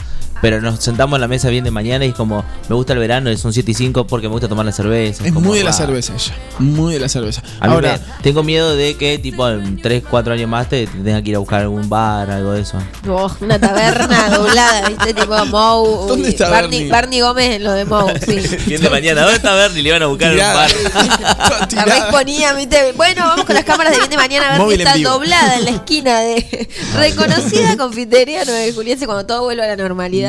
Pero nos sentamos en la mesa bien de mañana y es como, me gusta el verano, son 7 y 5 porque me gusta tomar la cerveza. Es como, muy de la cerveza ella. Muy de la cerveza. A mí Ahora, me- tengo miedo de que, tipo, en 3, 4 años más te, te tenga que ir a buscar algún bar, algo de eso. Oh, una taberna doblada, ¿viste? Tipo Moe. ¿Dónde está Barney, Bernie? Barney Gómez en lo de Moe, sí. Bien de mañana, ¿dónde está Bernie? Le iban a buscar en un Tirada. bar. La tirada. ¿viste? Bueno, vamos con las cámaras de bien de mañana a ver Móvil si está doblada en la esquina de reconocida confitería 9 de Juliense cuando todo vuelva a la normalidad,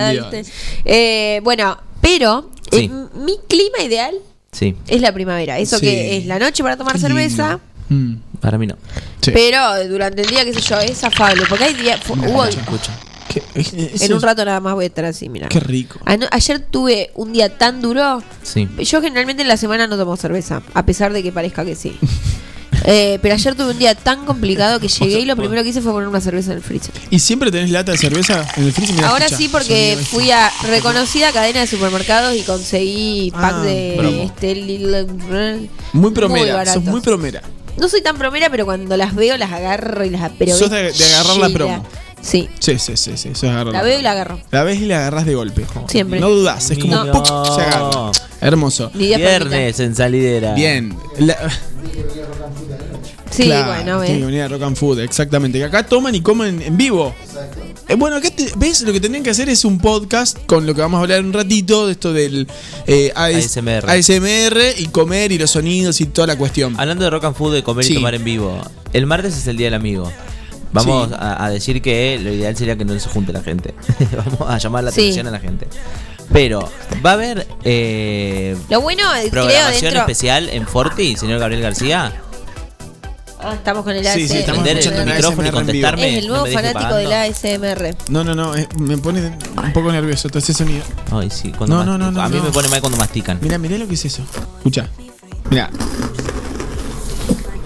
Eh, bueno, pero Sí. eh, mi clima ideal Sí, Es la primavera. Eso Sí. que es la noche para tomar cerveza, Mm. para mí no. pero durante el día, qué sé yo, es afable. Porque hay días. en un rato nada más voy a estar así, mira. Qué rico. Ano- Ayer tuve un día tan duro. Sí. Yo generalmente en la semana no tomo cerveza, a pesar de que parezca que sí. Eh, pero ayer tuve un día tan complicado que llegué y lo primero que hice fue poner una cerveza en el freezer. ¿Y siempre tenés lata de cerveza en el freezer? Mirá, Ahora escucha, sí porque sonido fui a reconocida cadena de supermercados y conseguí pack Ah, de este lil- Muy promera, sos baratos. muy promera. No soy tan promera, pero cuando las veo las agarro y las pero Sos de, de agarrar la promo. Sí. Sí, sí, sí, sí. sos La veo y la agarro. La ves y la agarras de golpe. Siempre. No dudas, es como No. ¡puc! se agarra. Hermoso. Viernes en salidera. Bien. La- Sí, Claro, bueno, que ves. venir a Rock and Food, exactamente. Que acá toman y comen en vivo. Eh, bueno, acá te- ves, lo que tendrían que hacer es un podcast con lo que vamos a hablar un ratito, de esto del eh, AS- ASMR. ASMR y comer y los sonidos y toda la cuestión. Hablando de rock and food, de comer Sí. y tomar en vivo. El martes es el día del amigo. Vamos Sí. a, a decir que lo ideal sería que no se junte la gente. Vamos a llamar la Sí. atención a la gente. Pero va a haber eh, Lo bueno, eh, creo programación dentro. especial en Forti, señor Gabriel García. Ah, estamos con el Sí, sí, ASMR. estamos Prender el escuchando el micrófono y ASMR en vivo. contestarme. Es el nuevo no fanático del. ASMR. No, no, no, me pone un poco nervioso todo ese sonido. Ay, sí, cuando No, no, no, no, A mí no. me pone mal cuando mastican. Mira, mirá lo que es eso. Escucha. Mira,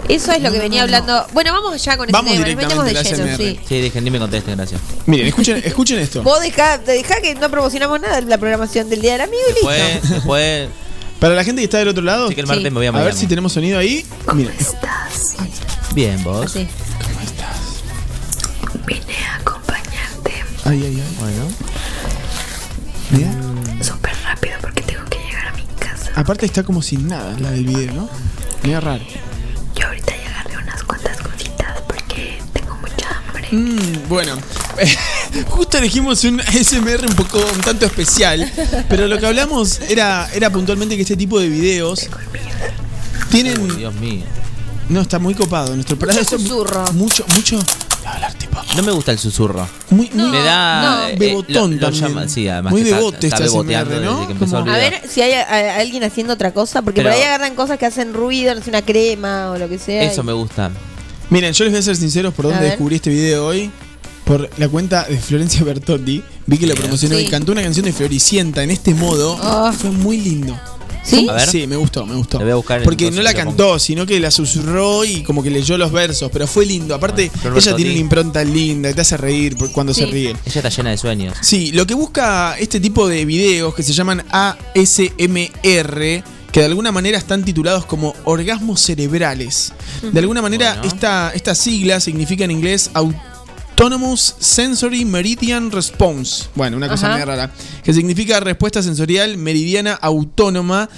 Eso es lo que venía hablando. Bueno, vamos ya con ese Vamos tema. Nos metemos de directamente lleno, sí. Sí, dejen, ni me contesten, gracias. miren, escuchen, escuchen esto. Vos dejá, dejá que no promocionamos nada de la programación del Día del Amigo y listo. Después, después Para la gente que está del otro lado, Sí, que el martes me voy a a ver si tenemos sonido ahí. Miren. Bien, vos. Sí. Ay, ay, ay. Bueno. Mira. Súper rápido porque tengo que llegar a mi casa. Aparte está como sin nada la del video, ¿no? Mira raro. Yo ahorita ya agarré unas cuantas cositas porque tengo mucha hambre. Mm, bueno, justo elegimos un ASMR un poco un tanto especial, pero lo que hablamos era, era puntualmente que este tipo de videos tienen... Dios mío. No, está muy copado nuestro Mucho eso- susurro. Mucho, mucho... No me gusta el susurro. Muy, muy me da. no. eh, Bebotón lo- lo también. llama- sí, además Muy que está- bebote está este ¿no? A ver si hay a- a- alguien haciendo otra cosa, porque Pero- por ahí agarran cosas que hacen ruido, no sé, una crema o lo que sea. Eso y- me gusta. Miren, yo les voy a ser sinceros por dónde descubrí este video hoy. Por la cuenta de Florencia Bertotti. Vi que lo promocionó Sí. y cantó una canción de Floricienta en este modo. Oh. Fue muy lindo. ¿Sí? A ver. Sí, me gustó, me gustó. Lo voy a buscar en- Porque no la cantó, sino que la susurró y como que leyó los versos, pero fue lindo. Aparte, ella tiene una impronta linda, te hace reír cuando se ríe. Ella está llena de sueños. Sí, lo que busca este tipo de videos que se llaman ASMR, que de alguna manera están titulados como orgasmos cerebrales. De alguna manera, Bueno. esta, esta sigla significa en inglés Autonomous Sensory Meridian Response. Bueno, una cosa Ajá. media rara. Que significa respuesta sensorial meridiana autónoma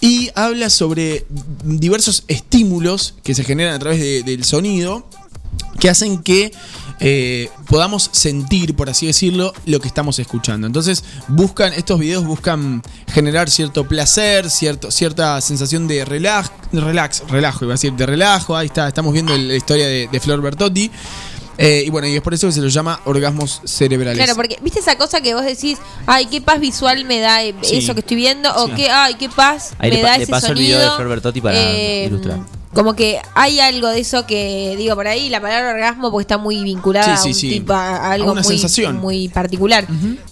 y habla sobre diversos estímulos que se generan a través de- del sonido que hacen que eh, podamos sentir, por así decirlo, lo que estamos escuchando. Entonces, buscan, estos videos buscan generar cierto placer, cierto, cierta sensación de relax, relax, relajo, iba a decir, de relajo. Ahí está, estamos viendo la historia de, de Flor Bertotti. Eh, y bueno, y es por eso que se los llama orgasmos cerebrales. Claro, porque viste esa cosa que vos decís, ay, qué paz visual me da eh, Sí. eso que estoy viendo, o Sí. que, ay, qué paz Ahí me le, da le ese paso el sonido. video de Flor Bertotti para Eh, ilustrar. Como que hay algo de eso que, digo, por ahí la palabra orgasmo porque está muy vinculada Sí, sí, a, un sí. tipo, a A algo muy, sensación. muy particular.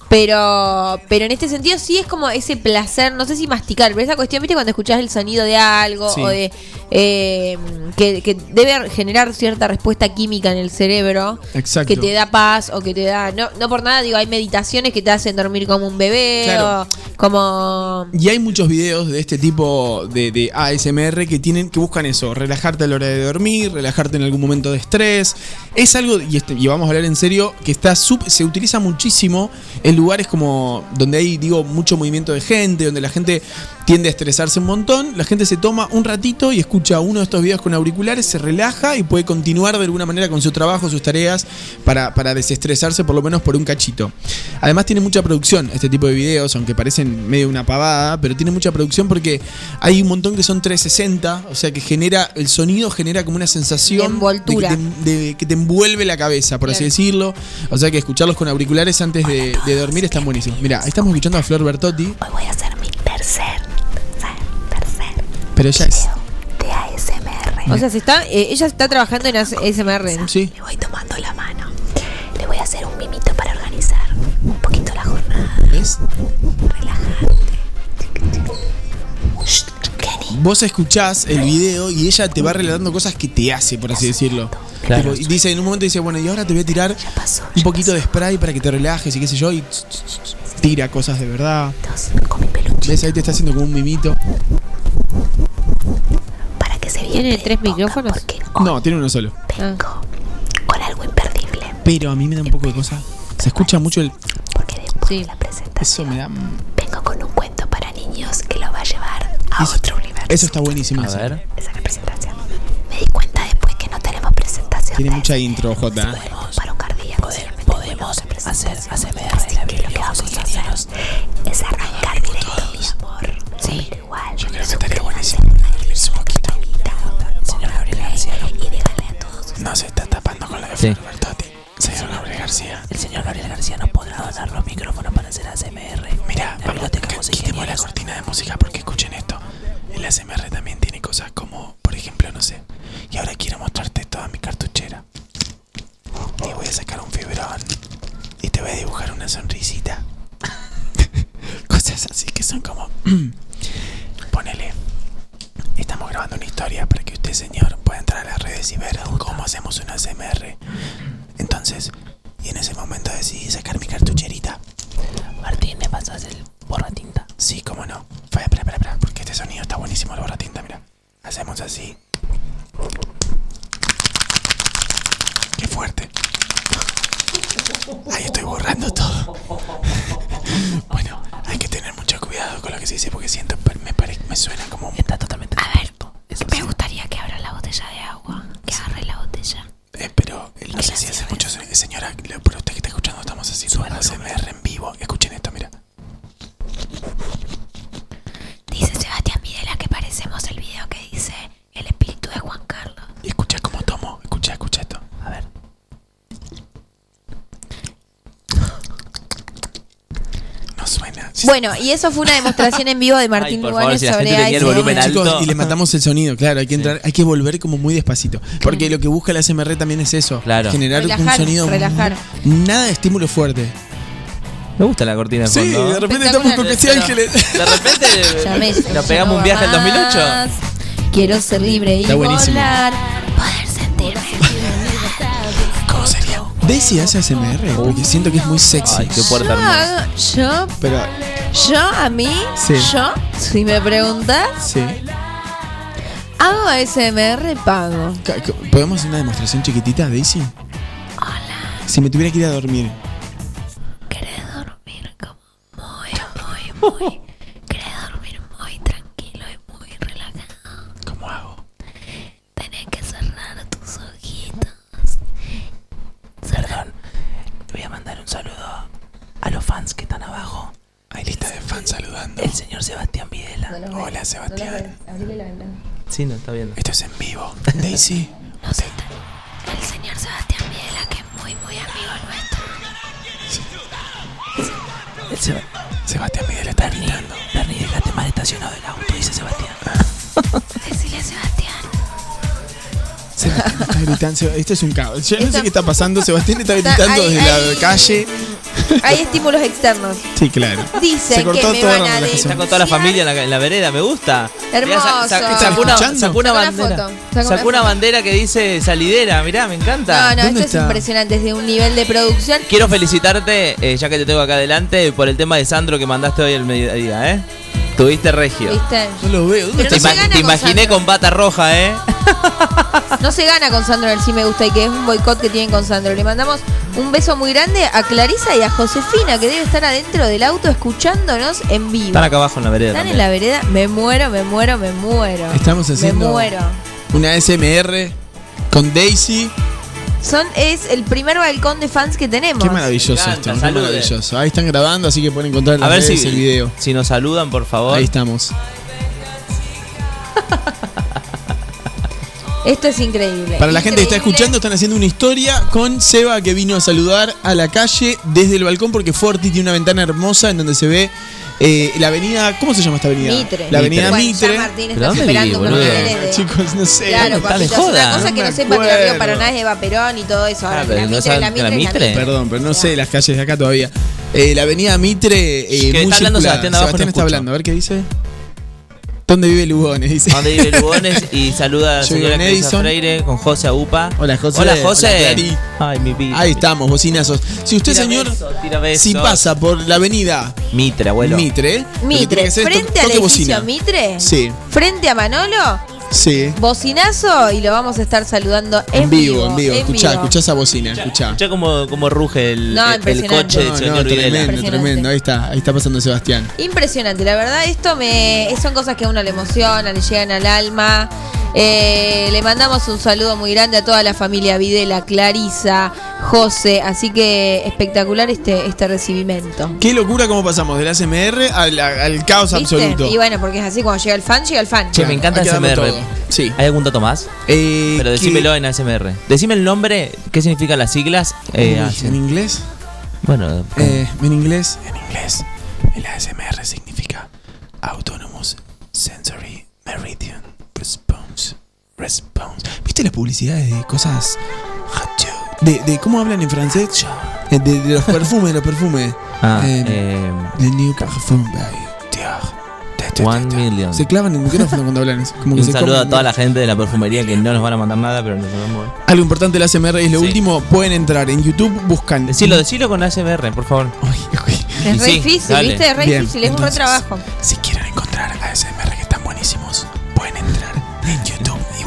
Pero pero en este sentido sí es como ese placer, no sé si masticar, pero esa cuestión, viste, cuando escuchás el sonido de algo o de eh, que, que debe generar cierta respuesta química en el cerebro Exacto. que te da paz o que te da... No, no por nada, digo, hay meditaciones que te hacen dormir como un bebé Claro. o como... Y hay muchos videos de este tipo de, de ASMR que tienen que buscan eso, relajarte a la hora de dormir, relajarte en algún momento de estrés. Es algo, y, este- vamos a hablar en serio, que está sup- se utiliza muchísimo en lugares como donde hay, digo, mucho movimiento de gente, donde la gente tiende a estresarse un montón, la gente se toma un ratito y escucha uno de estos videos con auriculares, se relaja y puede continuar de alguna manera con su trabajo, sus tareas, para, para desestresarse por lo menos por un cachito. Además tiene mucha producción este tipo de videos, aunque parecen medio una pavada, pero tiene mucha producción porque hay un montón que son 360, o sea que genera, el sonido genera como una sensación De envoltura. de que, te, de que te envuelve la cabeza, por así decirlo. O sea que escucharlos con auriculares antes de, de dormir están buenísimos. Mira, estamos escuchando a Flor Bertotti. Hoy voy a hacer mi tercer Pero ella es. de ASMR. O sea, se está, eh, ella está trabajando en ASMR. Sí. Le voy tomando la mano. Le voy a hacer un mimito para organizar un poquito la jornada. ¿Ves? Vos escuchás el video y ella te va relatando cosas que te hace, por así decirlo. Claro. Tipo, y dice, en un momento dice, bueno, y ahora te voy a tirar un poquito de spray para que te relajes y qué sé yo, y tira cosas de verdad. ¿Ves? Ahí te está haciendo como un mimito. Para que se vea ¿Tiene tres micrófonos? No, tiene uno solo. Ah. con algo imperdible. Pero a mí me da un poco de cosa. Se escucha mucho el. Sí. Eso me da. Vengo con un cuento para niños que lo va a llevar a otro universo. Eso está buenísimo. A eso. ver. Esa es la presentación. Me di cuenta después que no tenemos presentación. Tiene mucha intro, J. Sí. Señor Gabriel García. El señor Gabriel García nos podrá donar los micrófonos para hacer ASMR. Mira, la biblioteca quitemos la cortina de música porque escuchen esto. El ASMR también tiene cosas como, por ejemplo, no sé. Y ahora quiero mostrarte toda mi cartuchera. Y voy a sacar un fibrón. Y te voy a dibujar una sonrisita. cosas así que son como. Ponele. Estamos grabando una historia para que usted, señor, pueda entrar a las redes y ver cómo hacemos un ASMR. Entonces, y en ese momento decidí sacar mi cartucherita. Martín, ¿me pasas el borratinta? Sí, cómo no. Espera, espera, espera, espera, porque este sonido está buenísimo, el borratinta, mira. Hacemos así. Qué fuerte. Ahí estoy borrando todo. Bueno, hay que tener mucho cuidado con lo que se dice porque siento, me, pare- me suena como... Está totalmente A ver, me gustaría que abra la botella de agua. Que agarre la botella. Eh, pero eh, no sé si hace mucho sonido. Señora, le- por usted que está escuchando, estamos haciendo un ASMR en vivo. Escuchen esto, mira. Dice Sebastián Videla que parecemos el video que dice El espíritu de Juan Carlos. Y escucha cómo tomo. Escucha, escucha esto. A ver. No suena. Bueno, y eso fue una demostración en vivo de Martín favor, si la sobre gente tenía el ASMR. volumen alto. Chicos, y le matamos el sonido, claro, hay que entrar, hay que volver como muy despacito. Porque lo que busca el ASMR también es eso. Claro. Generar un Relajar, sonido. relajar. Nada de estímulo fuerte. Me gusta la cortina de Sí, fondo. de repente estamos con Casi Ángeles. De repente nos pegamos un viaje al 2008. más. Quiero ser libre y Está buenísimo. volar. Poder sentirme. ¿Cómo sería? Daisy hace ASMR, porque siento que es muy sexy. Ay, qué Yo, puerta hermosa. hago- yo, Pero, yo a mí, Sí. yo, si me preguntas, sí. hago ASMR pago. ¿Podemos hacer una demostración chiquitita, Daisy? Hola. Si me tuviera que ir a dormir. ¿Querés dormir como muy, muy, muy? ¿Querés dormir muy tranquilo y muy relajado? ¿Cómo hago? Tenés que cerrar tus ojitos. Perdón. Le voy a mandar un saludo a los fans que están abajo. Hay lista de fans saludando. El señor Sebastián Videla. Sebastián. Sí, no, está bien. Esto es en vivo. Daisy. No sé, el señor Sebastián Videla, que es muy, muy amigo nuestro. El Seba- Sebastián Miguel está gritando. Bernie, déjate mal estacionado el auto, dice Sebastián. Decile a Sebastián. Sebastián está gritando. Esto es un caos. Yo no sé qué está pasando. Sebastián está Está- gritando desde la calle. Hay estímulos externos. Sí, claro. Dicen Se cortó que me toda van la a relajación. Está con toda la familia en la, en la vereda, me gusta. Hermoso. Mirá, sa- sa- ¿Estás sacó, una, escuchando? sacó una Sacó una bandera. foto, sacó Sacó una una bandera que dice salidera, mirá, me encanta. No, no, ¿Dónde esto es impresionante. Desde un nivel de producción. Quiero felicitarte, eh, ya que te tengo acá adelante, por el tema de Sandro que mandaste hoy al mediodía, ¿eh? Tuviste regio. ¿Viste? No lo veo. ¿Dónde Pero Te, no se ima- gana te con imaginé Sandro. con bata roja, ¿eh? No se gana con Sandro en el sí me gusta y que es un boicot que tienen con Sandro. Le mandamos un beso muy grande a Clarisa y a Josefina, que debe estar adentro del auto escuchándonos en vivo. Están acá abajo en la vereda. Están en la vereda. Me muero, me muero, me muero. Estamos haciendo Me muero. una SMR con Daisy. Son, es el primer balcón de fans que tenemos. Qué maravilloso encanta, esto. Qué maravilloso. Ahí están grabando, así que pueden encontrar en A las ver redes si, el video. si nos saludan, por favor. Ahí estamos. Esto es increíble. Para la gente que está Increíble. escuchando, están haciendo una historia con Seba que vino a saludar a la calle desde el balcón porque Forti tiene una ventana hermosa en donde se ve Eh, la avenida, ¿cómo se llama esta avenida? Mitre. La avenida Bueno, Mitre. ya Martín ¿Pero está viví, niveles de... Chicos, no sé. Claro, Está de papito, es una cosa que No no me sepa que la Río. Paraná es de Eva Perón y todo eso. Ahora, Ah, que pero la no Mitre, la que la Mitre, es la Mitre. Perdón, pero no sé las calles de acá todavía. Eh, la avenida Mitre. Eh, Que muy está hablando. Sebastián de abajo, no está escucho. hablando, a ver qué dice. ¿Dónde vive Lugones? Dice. ¿Dónde vive Lugones? Y saluda a la Yo vivo señora en Clarisa Edison. Freire con José Aupa. Hola, José. Hola, José. Ay, mi vida. Ahí estamos, bocinazos. Si usted, Tira señor, si pasa por la avenida Mitre, abuelo. Mitre, lo que tiene Mitre, que hacer es to- frente al toque edificio bocina. Mitre, Sí, frente a Manolo, sí. bocinazo y lo vamos a estar saludando en, En vivo, en vivo. Escuchá, vivo. escuchá esa bocina, escuchá. Escucha cómo, cómo ruge el, No, el- el impresionante. coche del No, señor no, tremendo, Impresionante. tremendo. Ahí está, ahí está pasando Sebastián. Impresionante, la verdad, esto me son cosas que a uno le emocionan, le llegan al alma. Eh, le mandamos un saludo muy grande a toda la familia Videla, Clarisa, José, así que espectacular este, este recibimiento. Qué locura cómo pasamos del ASMR al, al caos ¿Viste? absoluto. Y bueno, porque es así, cuando llega el fan, llega el fan. Che, me encanta hay el que darlo SMR. todo. Sí. ¿Hay algún dato más? Eh, Pero que- decímelo en ASMR. Decime el nombre, qué significan las siglas. Eh. ¿En inglés? Bueno, Eh, en inglés. En inglés. El ASMR significa Autonomous Sensory Meridian Response. ¿Viste las publicidades de cosas? De, de cómo hablan en francés? Eh, De, de los perfumes, los perfumes. Ah, Eh, eh, The New Parfum by Dior. One. Million. Se clavan en el micrófono cuando hablan. es Como que un se saludo a toda la gente de la perfumería que no nos van a mandar nada, pero nos vamos. Algo importante del ASMR es lo Sí. último. Pueden entrar en YouTube, buscan. Decilo, decilo con ASMR, por favor. Es Y re sí, difícil, dale. ¿viste? Es re Bien, difícil, es un re entonces, trabajo. Si quieren encontrar ASMR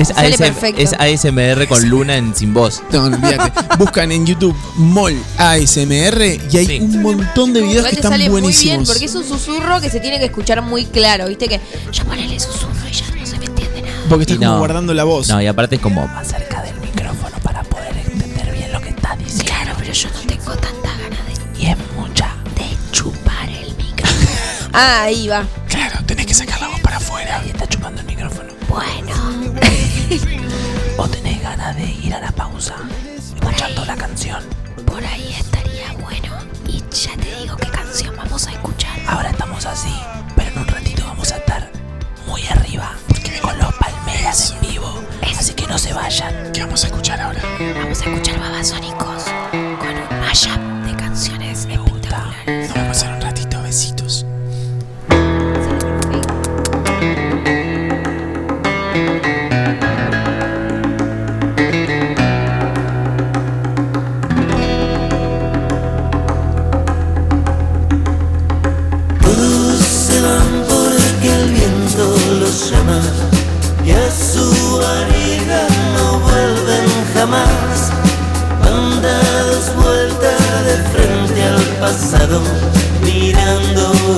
Es, Sale ASM perfecto. es ASMR con Luna en sin voz. No, no olvídate. Buscan en YouTube Mol ASMR y hay Sí. un montón de videos Igual que te están sale muy bien buenísimos. porque es un susurro que se tiene que escuchar muy claro, ¿viste? Que yo ponele susurro y ya no se me entiende nada. Porque estás Y como no. guardando la voz. No, y aparte es como más cerca del micrófono para poder entender bien lo que está diciendo. Claro, pero yo no tengo tanta ganas de, Y es mucha. de chupar el micro. Ah, ahí va. Claro, tenés que sacar la voz para afuera. Y está chupando el micrófono. Bueno, O tenés ganas de ir a la pausa escuchando la canción. por ahí estaría bueno. Y ya te digo qué canción vamos a escuchar. Ahora estamos así, pero en un ratito vamos a estar muy arriba con los palmeras en vivo. Así que no se vayan. ¿Qué vamos a escuchar ahora? Vamos a escuchar Babasónicos con un mashup de canciones espectaculares. Nos vemos en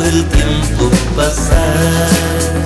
el tiempo pasar.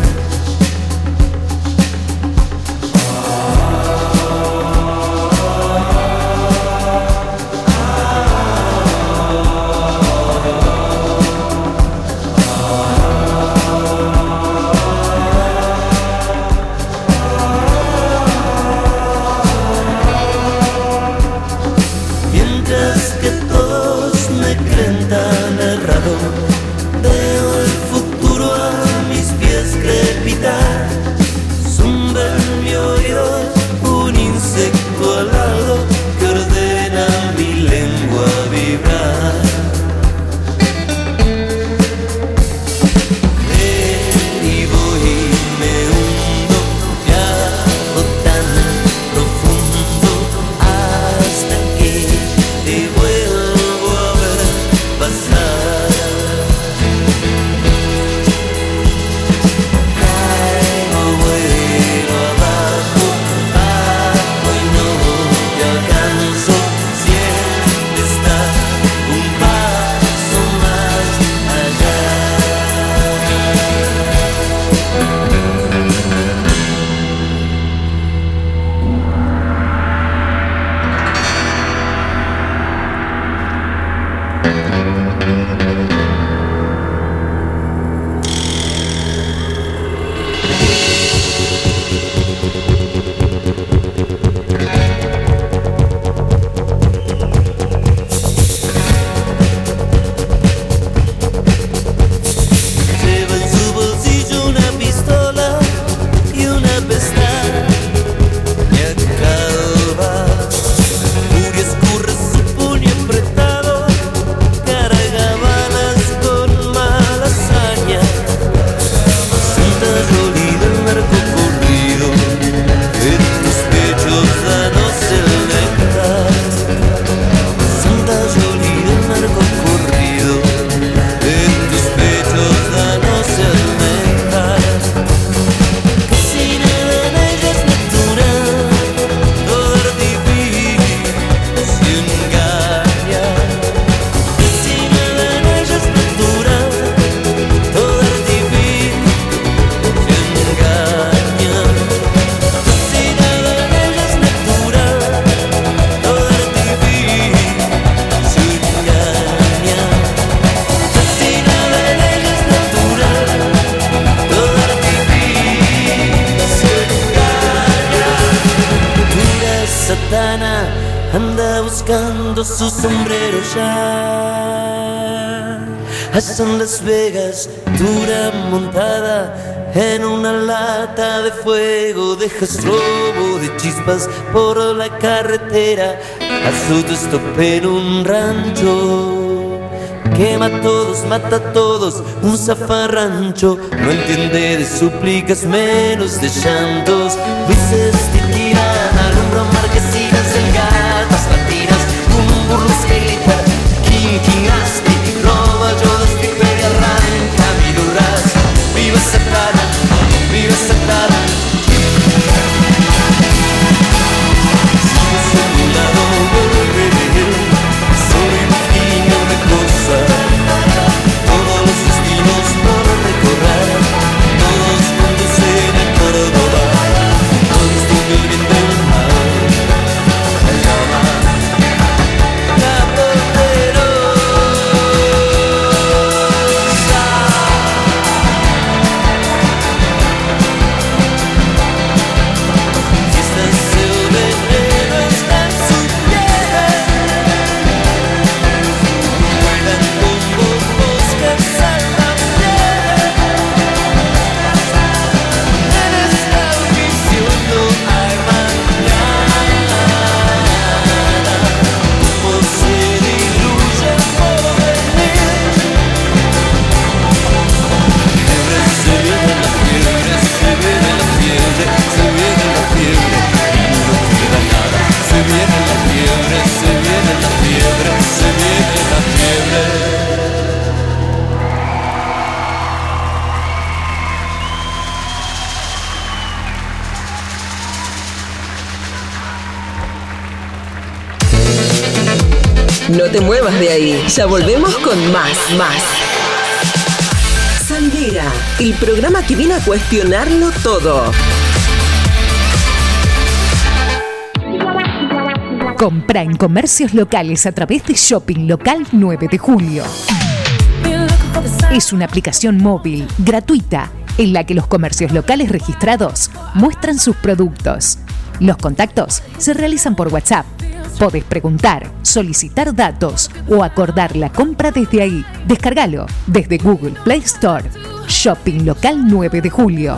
En un rancho. Quema a todos, mata a todos, un zafarrancho. No entiende de súplicas, menos de llantos. Luces titiran, alumbran marquesinas delgadas, latinas, un burlos que ya volvemos con más, más. Sandera, el programa que viene a cuestionarlo todo. Compra en comercios locales a través de Shopping Local 9 de Julio. Es una aplicación móvil gratuita en la que los comercios locales registrados muestran sus productos. Los contactos se realizan por WhatsApp. Podés preguntar, solicitar datos o acordar la compra desde ahí. Descárgalo desde Google Play Store. Shopping Local 9 de Julio.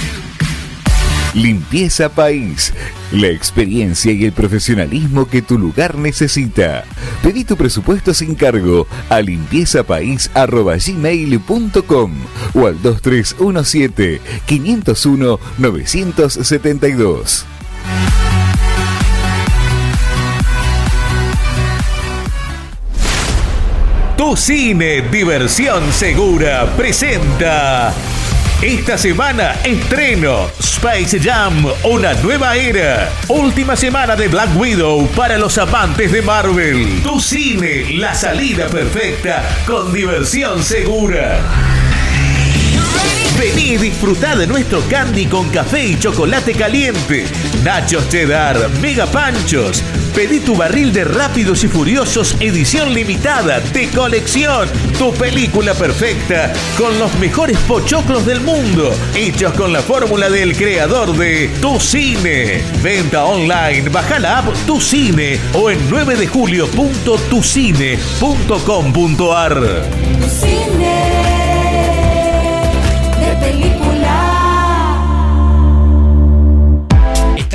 Limpieza País. La experiencia y el profesionalismo que tu lugar necesita. Pedí tu presupuesto sin cargo a limpiezapais.gmail.com o al 2317-501-972. Tu cine Diversión Segura presenta esta semana estreno Space Jam, una nueva era. Última semana de Black Widow para los amantes de Marvel. Tu cine, la salida perfecta con diversión segura. Vení y disfrutá de nuestro candy con café y chocolate caliente. Nachos cheddar, mega panchos. Pedí tu barril de Rápidos y Furiosos edición limitada de colección. Tu película perfecta con los mejores pochoclos del mundo. Hechos con la fórmula del creador de Tu Cine. Venta online. Baja la app Tu Cine o en 9 de julio.tucine.com.ar. de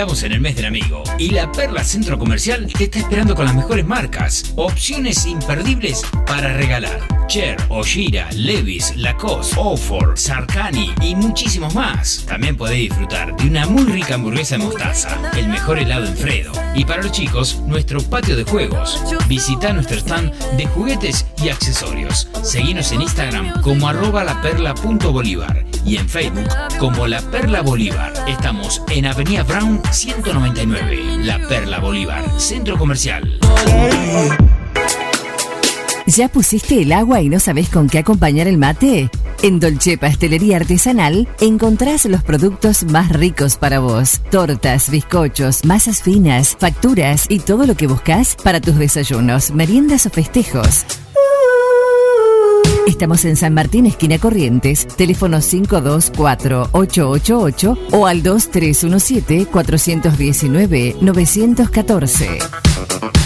En el mes del amigo y la Perla Centro Comercial te está esperando con las mejores marcas, opciones imperdibles para regalar. Cher, Oshira, Levis, Lacoste, Ofor, Sarkani y muchísimos más. También podés disfrutar de una muy rica hamburguesa de mostaza, el mejor helado en Fredo y para los chicos, nuestro patio de juegos. Visita nuestro stand de juguetes y accesorios. Seguinos en Instagram como arroba laperla.bolívar y en Facebook como La Perla Bolívar. Estamos en Avenida Brown 199, La Perla Bolívar, Centro Comercial. ¿Ya pusiste el agua y no sabes con qué acompañar el mate? En Dolce Pastelería Artesanal encontrás los productos más ricos para vos. Tortas, bizcochos, masas finas, facturas y todo lo que buscas para tus desayunos, meriendas o festejos. Estamos en San Martín, esquina Corrientes, teléfono 524-888 o al 2317-419-914.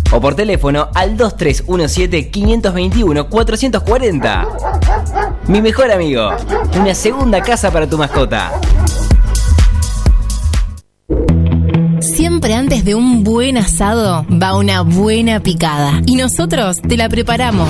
o por teléfono al 2317-521-440. Mi mejor amigo, una segunda casa para tu mascota. Siempre antes de un buen asado va una buena picada. Y nosotros te la preparamos.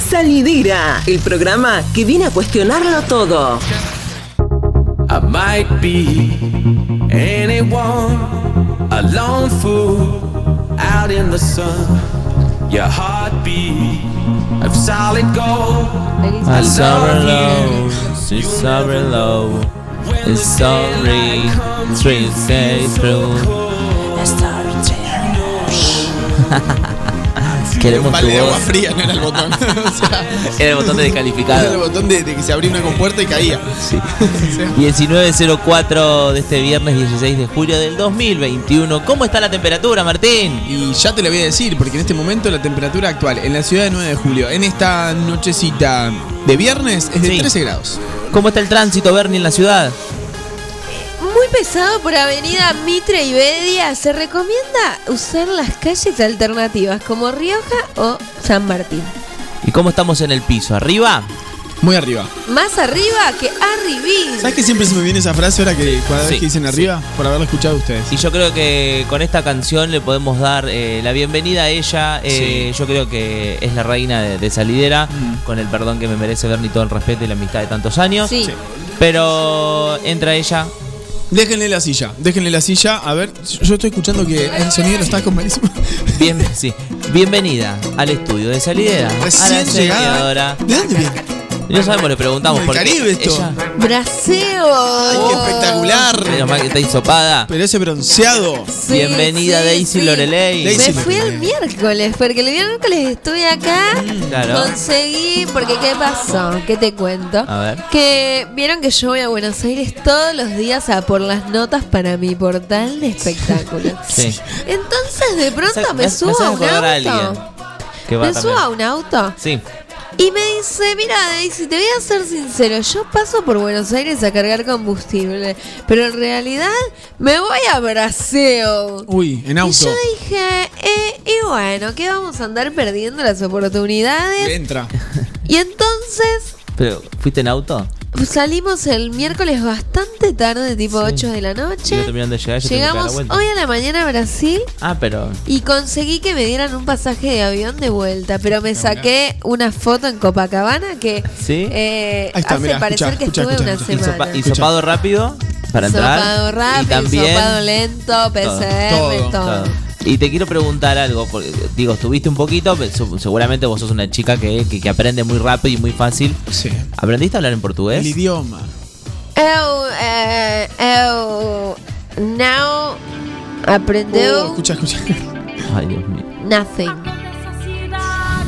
Salidera, el programa que viene a cuestionarlo todo. I might be anyone, a lone fool out in the sun. Your heartbeat of solid gold. I love low, she's low. It's sorry, three say through. Queremos Un tu balde de agua voz. fría, no era el botón. O sea, Era el botón de descalificado. Era el botón de, de que se abría una compuerta y caía. Sí. 19.04 de este viernes 16 de julio del 2021. ¿Cómo está la temperatura, Martín? Y ya te lo voy a decir, porque en este momento la temperatura actual en la ciudad de 9 de julio, en esta nochecita de viernes, es de Sí. 13 grados. ¿Cómo está el tránsito, Bernie, en la ciudad? Muy pesado por Avenida Mitre y Bedia. Se recomienda usar las calles alternativas como Rioja o San Martín. ¿Y cómo estamos en el piso? ¿Arriba? Muy arriba. Más arriba que arribí. ¿Sabes que siempre se me viene esa frase ahora que cada vez Sí, que dicen arriba? Por haberla escuchado a ustedes. Y yo creo que con esta canción le podemos dar eh, la bienvenida a ella. Eh, Yo creo que es la reina de, de Salidera, con el perdón que me merece Bernie, todo el respeto y la amistad de tantos años. Sí. Sí. Pero entra ella. Déjenle la silla, déjenle la silla. A ver, yo estoy escuchando que el sonido de los tacos malísimo. Bien, sí. Bienvenida al estudio de Salidera. a la Recién llegada. señora. ¿De dónde viene? No sabemos, le preguntamos por Caribe esto. ella. Braseo. ¡Ay, qué espectacular! Menos mal que está hisopada. Pero ese bronceado. Sí, Bienvenida sí, Daisy sí. Lorelei. Daisy. Me fui el miércoles, porque el miércoles estuve acá. Claro. Conseguí, porque ¿qué pasó? ¿Qué te cuento? A ver. Que vieron que yo voy a Buenos Aires todos los días a por las notas para mi portal de espectáculos. Sí. Entonces de pronto Me subo me a un a auto. va Me también. subo a un auto Sí. Y me dice, mira Daisy, te voy a ser sincero, yo paso por Buenos Aires a cargar combustible, pero en realidad me voy a Braseo. Uy, en Y auto. yo dije, eh, y bueno, ¿qué vamos a andar perdiendo las oportunidades? Entra. Y entonces Pero, ¿fuiste en auto? Salimos el miércoles bastante tarde, tipo 8 de la noche. terminando de llegar, yo tengo que dar la Llegamos hoy a la mañana a Brasil Ah, pero. y conseguí que me dieran un pasaje de avión de vuelta, pero me saqué una foto en Copacabana que ¿Sí? eh, está, hace mirá, parecer escuchá, que escuchá, estuve escuchá, una semana. Hisopa- hisopado rápido para entrar. Hisopado rápido, y también. hisopado lento, PCR, Todo, todo. todo. Y te quiero preguntar algo, porque digo, estuviste un poquito, pero seguramente vos sos una chica que, que, que aprende muy rápido y muy fácil. Sí. ¿Aprendiste a hablar en portugués? El idioma. Eu, eh, eu, now aprendeu Oh, escucha, escucha. Ay, Dios mío. Nothing.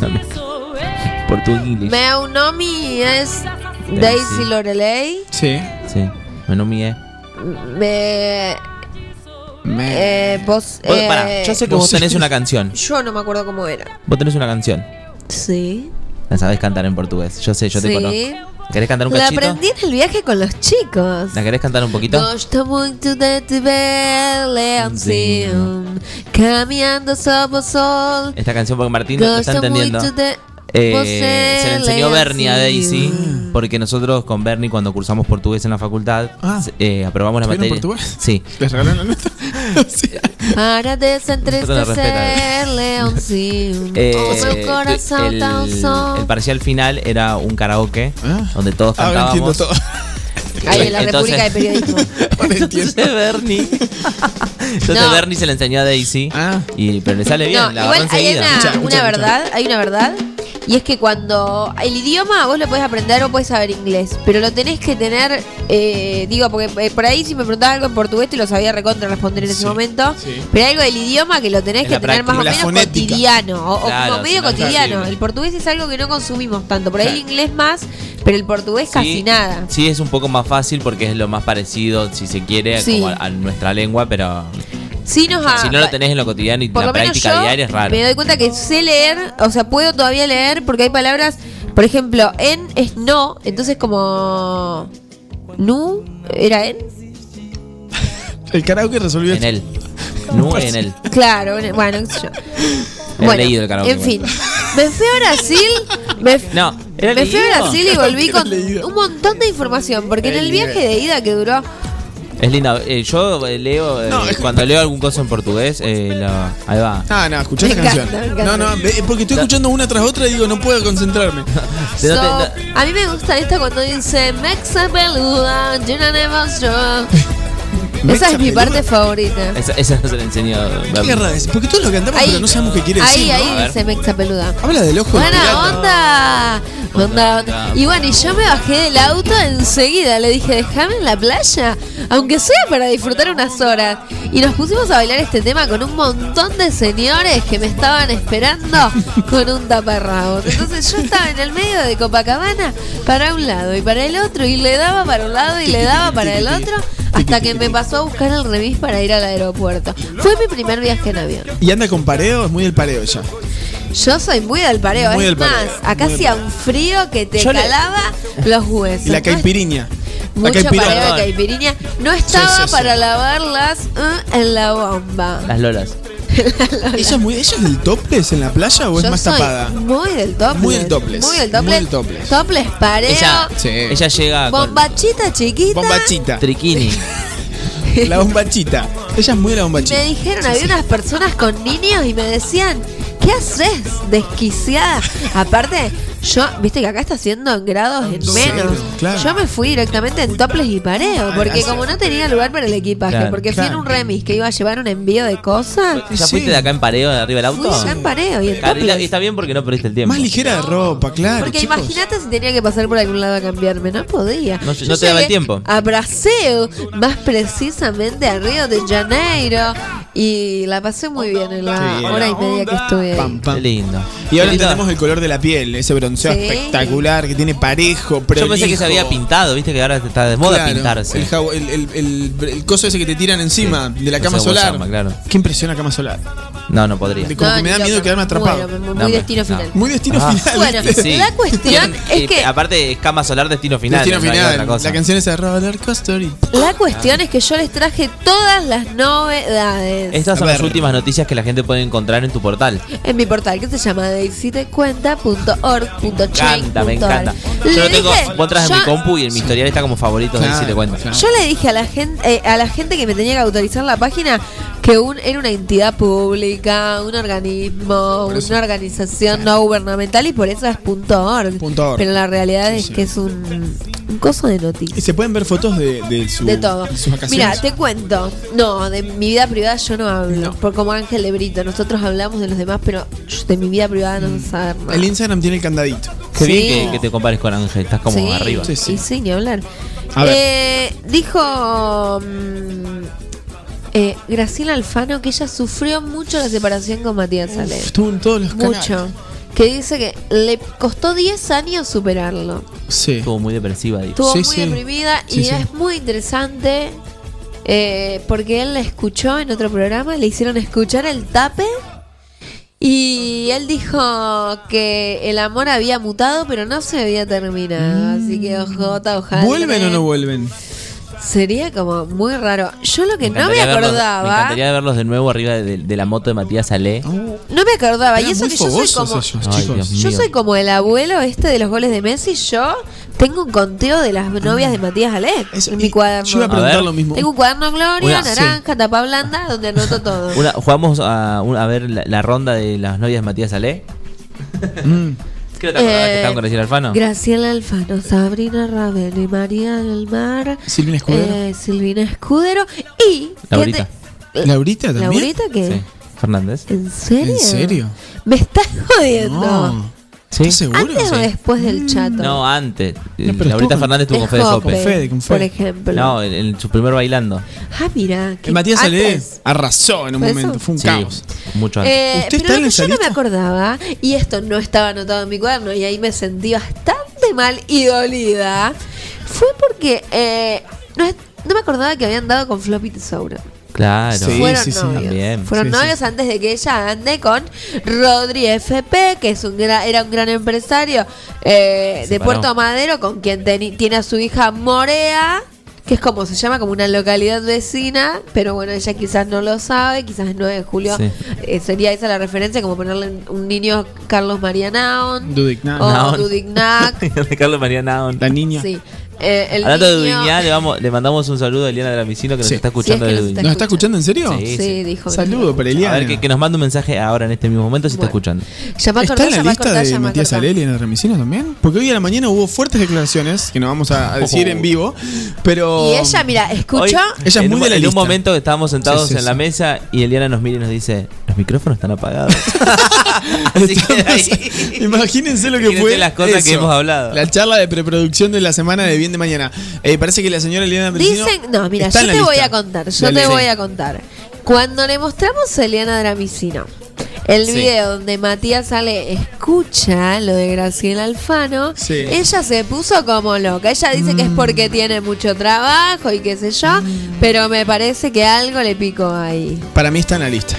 Portugués. Meu nome es Daisy Lorelei. Sí. Sí. Bueno, mie. Me. Eh, vos. Vos, eh, pará, yo sé que vos tenés una canción. Yo no me acuerdo cómo era. Vos tenés una canción. Sí. La sabés cantar en portugués. Yo sé, yo te Sí. conozco. ¿Querés cantar un La cachito? aprendí en el viaje con los chicos. ¿La querés cantar un poquito? Gosto muito de te ver, Leoncinho, caminhando sob o sol. Esta canción porque Martín no está Gosto entendiendo. muito de Eh, se le enseñó Bernie a. Daisy porque nosotros con Bernie cuando cursamos portugués en la facultad se- eh, aprobamos la ¿Estuvieron materia. portugués? Sí. ¿Les regalaron la nota? Para desentristecer, respetan. Leoncinho, Eh, o meu coração el, el parcial final era un karaoke donde todos Ahora entiendo cantábamos. todo. Ahí en la Entonces- República de Periodismo. Entonces Bernie. Entonces No. Bernie se le enseñó a Daisy. Y, pero le sale bien, No, la igual hay una, una verdad, hay una verdad. Y es que cuando el idioma vos lo podés aprender o podés saber inglés, pero lo tenés que tener, eh, digo, porque eh, por ahí si me preguntabas algo en portugués te lo sabía recontra responder en ese momento, pero hay algo del idioma que lo tenés En que tener más o menos fonética. cotidiano, o, Claro, como medio sí, no, cotidiano. El portugués es algo que no consumimos tanto, por ahí el inglés más, pero el portugués casi Sí, nada. Sí, es un poco más fácil porque es lo más parecido, si se quiere, Sí. como a, a nuestra lengua, pero Sí nos ha- si no lo tenés en lo cotidiano y por la lo menos práctica yo diaria es raro. me doy cuenta que sé leer, o sea, puedo todavía leer porque hay palabras, por ejemplo, en es no, entonces como nu era en. El karaoke resolvió En él. No en él. Claro, en- bueno, qué sé yo. Bueno, leído el karaoke. en fin, me fui a Brasil, me, No, era me fui a. Brasil y volví con un montón de información, porque en el viaje de ida que duró Es linda. Eh, yo eh, leo, eh, cuando leo algún cosa en portugués, eh, ahí va. Ah, no, escuchá Me la encanta, canción. me encanta. No, no, ve- porque estoy escuchando una tras otra y digo, no puedo concentrarme. Te- no te- So, no- a mí me gusta esta cuando dice Mexa peluda, llena de monstruo. Esa es mi parte favorita. Esa, esa no se la enseñó. ¿Qué es? Porque todos lo cantamos, Ahí- pero no sabemos qué quiere Ahí, decir. ¿no? ahí ver. dice Mexa peluda. Habla del ojo del Buena pirata. onda. Onda, onda. Y bueno, y yo me bajé del auto enseguida. Le dije, déjame en la playa. Aunque sea para disfrutar unas horas. Y nos pusimos a bailar este tema con un montón de señores que me estaban esperando con un taparrabos. Entonces yo estaba en el medio de Copacabana para un lado y para el otro. Y le daba para un lado y le daba para el otro. Hasta que me pasó a buscar el remis para ir al aeropuerto. Fue mi primer viaje en avión. Y anda con pareo, es muy del pareo ya. Yo soy muy del pareo, Muy es del pareo, más, acá hacía un frío que te Yo le- calaba los huesos. Y la ¿no? caipiriña. La Mucho caipiriña. pareo de caipiriña. No estaba sí, sí. para lavarlas uh, en la bomba. Las lolas. ¿Ella es, muy, ¿Ella es del topless en la playa o es Yo más soy tapada? Muy del topless. Muy del topless. Muy del topless. Muy del topless. Topless, pareo. Ella, Sí. ella llega con bombachita chiquita. Bombachita. triquini. La bombachita. Ella es muy de la Y bombachita. me dijeron, había unas personas con niños y me decían, ¿qué haces? Desquiciada. Aparte, yo, viste que acá está haciendo en grados en menos. claro. Yo me fui directamente en toples y pareo, porque como no tenía lugar para el equipaje, Claro, porque fui en claro. un remis que iba a llevar un envío de cosas, ¿Ya Sí. fuiste de acá en pareo, de arriba del auto? fui ya en pareo y en Claro, y está bien porque no perdiste el tiempo. Más ligera de ropa, claro. Porque imagínate si tenía que pasar por algún lado a cambiarme, no podía. No- te daba el tiempo. A Brasil, más precisamente a Río de Janeiro, y la pasé muy bien en la hora y media que estuve ahí. Pam, pam. Qué lindo. Y ahora Qué lindo. entendemos el color de la piel, ese Sí. espectacular que tiene parejo, Yo pensé que prolijo. se había pintado, viste que ahora está de moda Claro, pintarse. El, el, el- el- el coso ese que te tiran encima de la cama solar. llama, claro. ¿Qué impresión la cama solar? No, no podría. Como No, que me da ni miedo quedarme atrapado. Bueno, muy, No, muy me- destino no. final. Muy destino Ah. final. Bueno, ¿viste? Sí. la cuestión es que Aparte, es cama solar, destino final. Destino no hay final. otra cosa. La canción es de Roller Coaster. y- la cuestión es que yo les traje todas las novedades Estas son A las ver. últimas noticias que la gente puede encontrar en tu portal. en mi portal que se llama daisytecuenta.org.chain.ar. Encanta, me encanta. Yo lo tengo, vos entras en mi compu y en mi historial está como favoritos de Claro, si te cuento. claro. Yo le dije a la gente, eh, a la gente que me tenía que autorizar la página que un, era una entidad pública, un organismo, eso. una organización no gubernamental y por eso es punto .org. Punto org. Pero la realidad es Sí. que es un, un coso de noticias. Y se pueden ver fotos de, de, su, De todo. de sus vacaciones. Mira, te cuento. No, de mi vida privada yo no hablo. No. Por como Ángel de Brito. Nosotros hablamos de los demás, pero de mi vida privada no sé saber nada. El Instagram tiene el candadito. Qué Sí. bien que, que te compares con Ángel, estás como Sí, arriba. Sí, sí. Y sí, ni hablar. A ver. Eh, dijo. mm, eh, Graciela Alfano, que ella sufrió mucho la separación con Matías Ale. Estuvo en todos los Mucho. canales. Que dice que le costó 10 años superarlo. Sí. Estuvo muy depresiva, dijo. Estuvo Sí, muy sí. deprimida Sí, y sí. es muy interesante eh, porque él la escuchó en otro programa, le hicieron escuchar el tape y él dijo que el amor había mutado pero no se había terminado. Así que ojota, ojalá. ¿Vuelven o no vuelven? Sería como muy raro. Yo lo que no me verlos- acordaba, me encantaría verlos de nuevo arriba de, de la moto de Matías Ale. no me acordaba. y eso que yo soy como, ellos, Ay, yo soy como el abuelo este de los goles de Messi. Yo tengo un conteo de las novias de Matías Ale en mi cuaderno. Yo iba a preguntar A lo mismo. Tengo un cuaderno Gloria, Una- naranja, tapa blanda, donde anoto todo. Una- jugamos a, un- a ver la, la ronda de las novias de Matías Ale. Mm. ¿Qué te acordabas Eh, que estaban con Graciela Alfano? Graciela Alfano, Sabrina Ravelo y María del Mar. Silvina Escudero. eh, Silvina Escudero y. Laurita. ¿qué ¿Laurita también? ¿Laurita qué? Sí. Fernández. ¿En serio? ¿En serio? ¿Me estás jodiendo? No. ¿Sí? ¿Estás seguro? ¿Antes o Sí. después del chato? No, antes. No, pero Laurita Fernández estuvo con Fede Jope. Fede, con por Fede. ejemplo. No, en, en su primer bailando. Ah, mira. El Matías antes. arrasó en un ¿Fue eso? momento. Fue un Sí, caos. mucho antes. Eh, ¿Usted está pero en lo el que yo no me acordaba, y esto no estaba anotado en mi cuaderno, y ahí me sentí bastante mal y dolida, fue porque eh, no, no me acordaba que habían dado con Floppy Tesouro. Claro. Sí, Fueron sí, sí. novios. También. Fueron Sí, sí. novios antes de que ella ande con Rodri FP, que es un gra- era un gran empresario eh, de. Puerto Madero, con quien teni- tiene a su hija Morea, que es como se llama, como una localidad vecina, pero bueno, ella quizás no lo sabe, quizás el 9 de julio Sí. eh, sería esa la referencia, como ponerle un niño Carlos María Naon, Dudignac. o Naon. Dudignac, Carlos María Naon. La niña. sí. Eh, el Hablando de niño- Dudignac, le, vamos, le mandamos un saludo a Eliana Dramicino que nos Sí. está escuchando Sí, es que de nos Dudignac. ¿Nos está escuchando en serio? Sí, Sí, sí. dijo. Saludo para A Eliana. ver, que, que nos mande un mensaje ahora en este mismo momento si Bueno. está escuchando. Llama a ¿Está en la a lista cortar, de a Matías cortar. Aleli en el Remisinos también? Porque hoy a la mañana hubo fuertes declaraciones que no vamos a, a decir Oh. en vivo, pero... Y ella, mira, escuchó. Hoy, Ella es muy un, de la en un lista. momento que estábamos sentados Sí, sí, en la mesa y Eliana nos mira y nos dice, los micrófonos están apagados. Así que ahí- Imagínense lo que Imagínense fue las cosas que hemos hablado. La charla de preproducción de la semana de Bien de Mañana. Eh, parece que la señora Eliana Dramicino Dicen, no, mira, está yo te voy lista. a contar, yo Dale. te voy a contar. Cuando le mostramos a Eliana Dramicino el Sí. video donde Matías sale, escucha lo de Graciela Alfano, Sí. ella se puso como loca. Ella dice que es porque tiene mucho trabajo y qué sé yo, pero me parece que algo le picó ahí. Para mí está en la lista.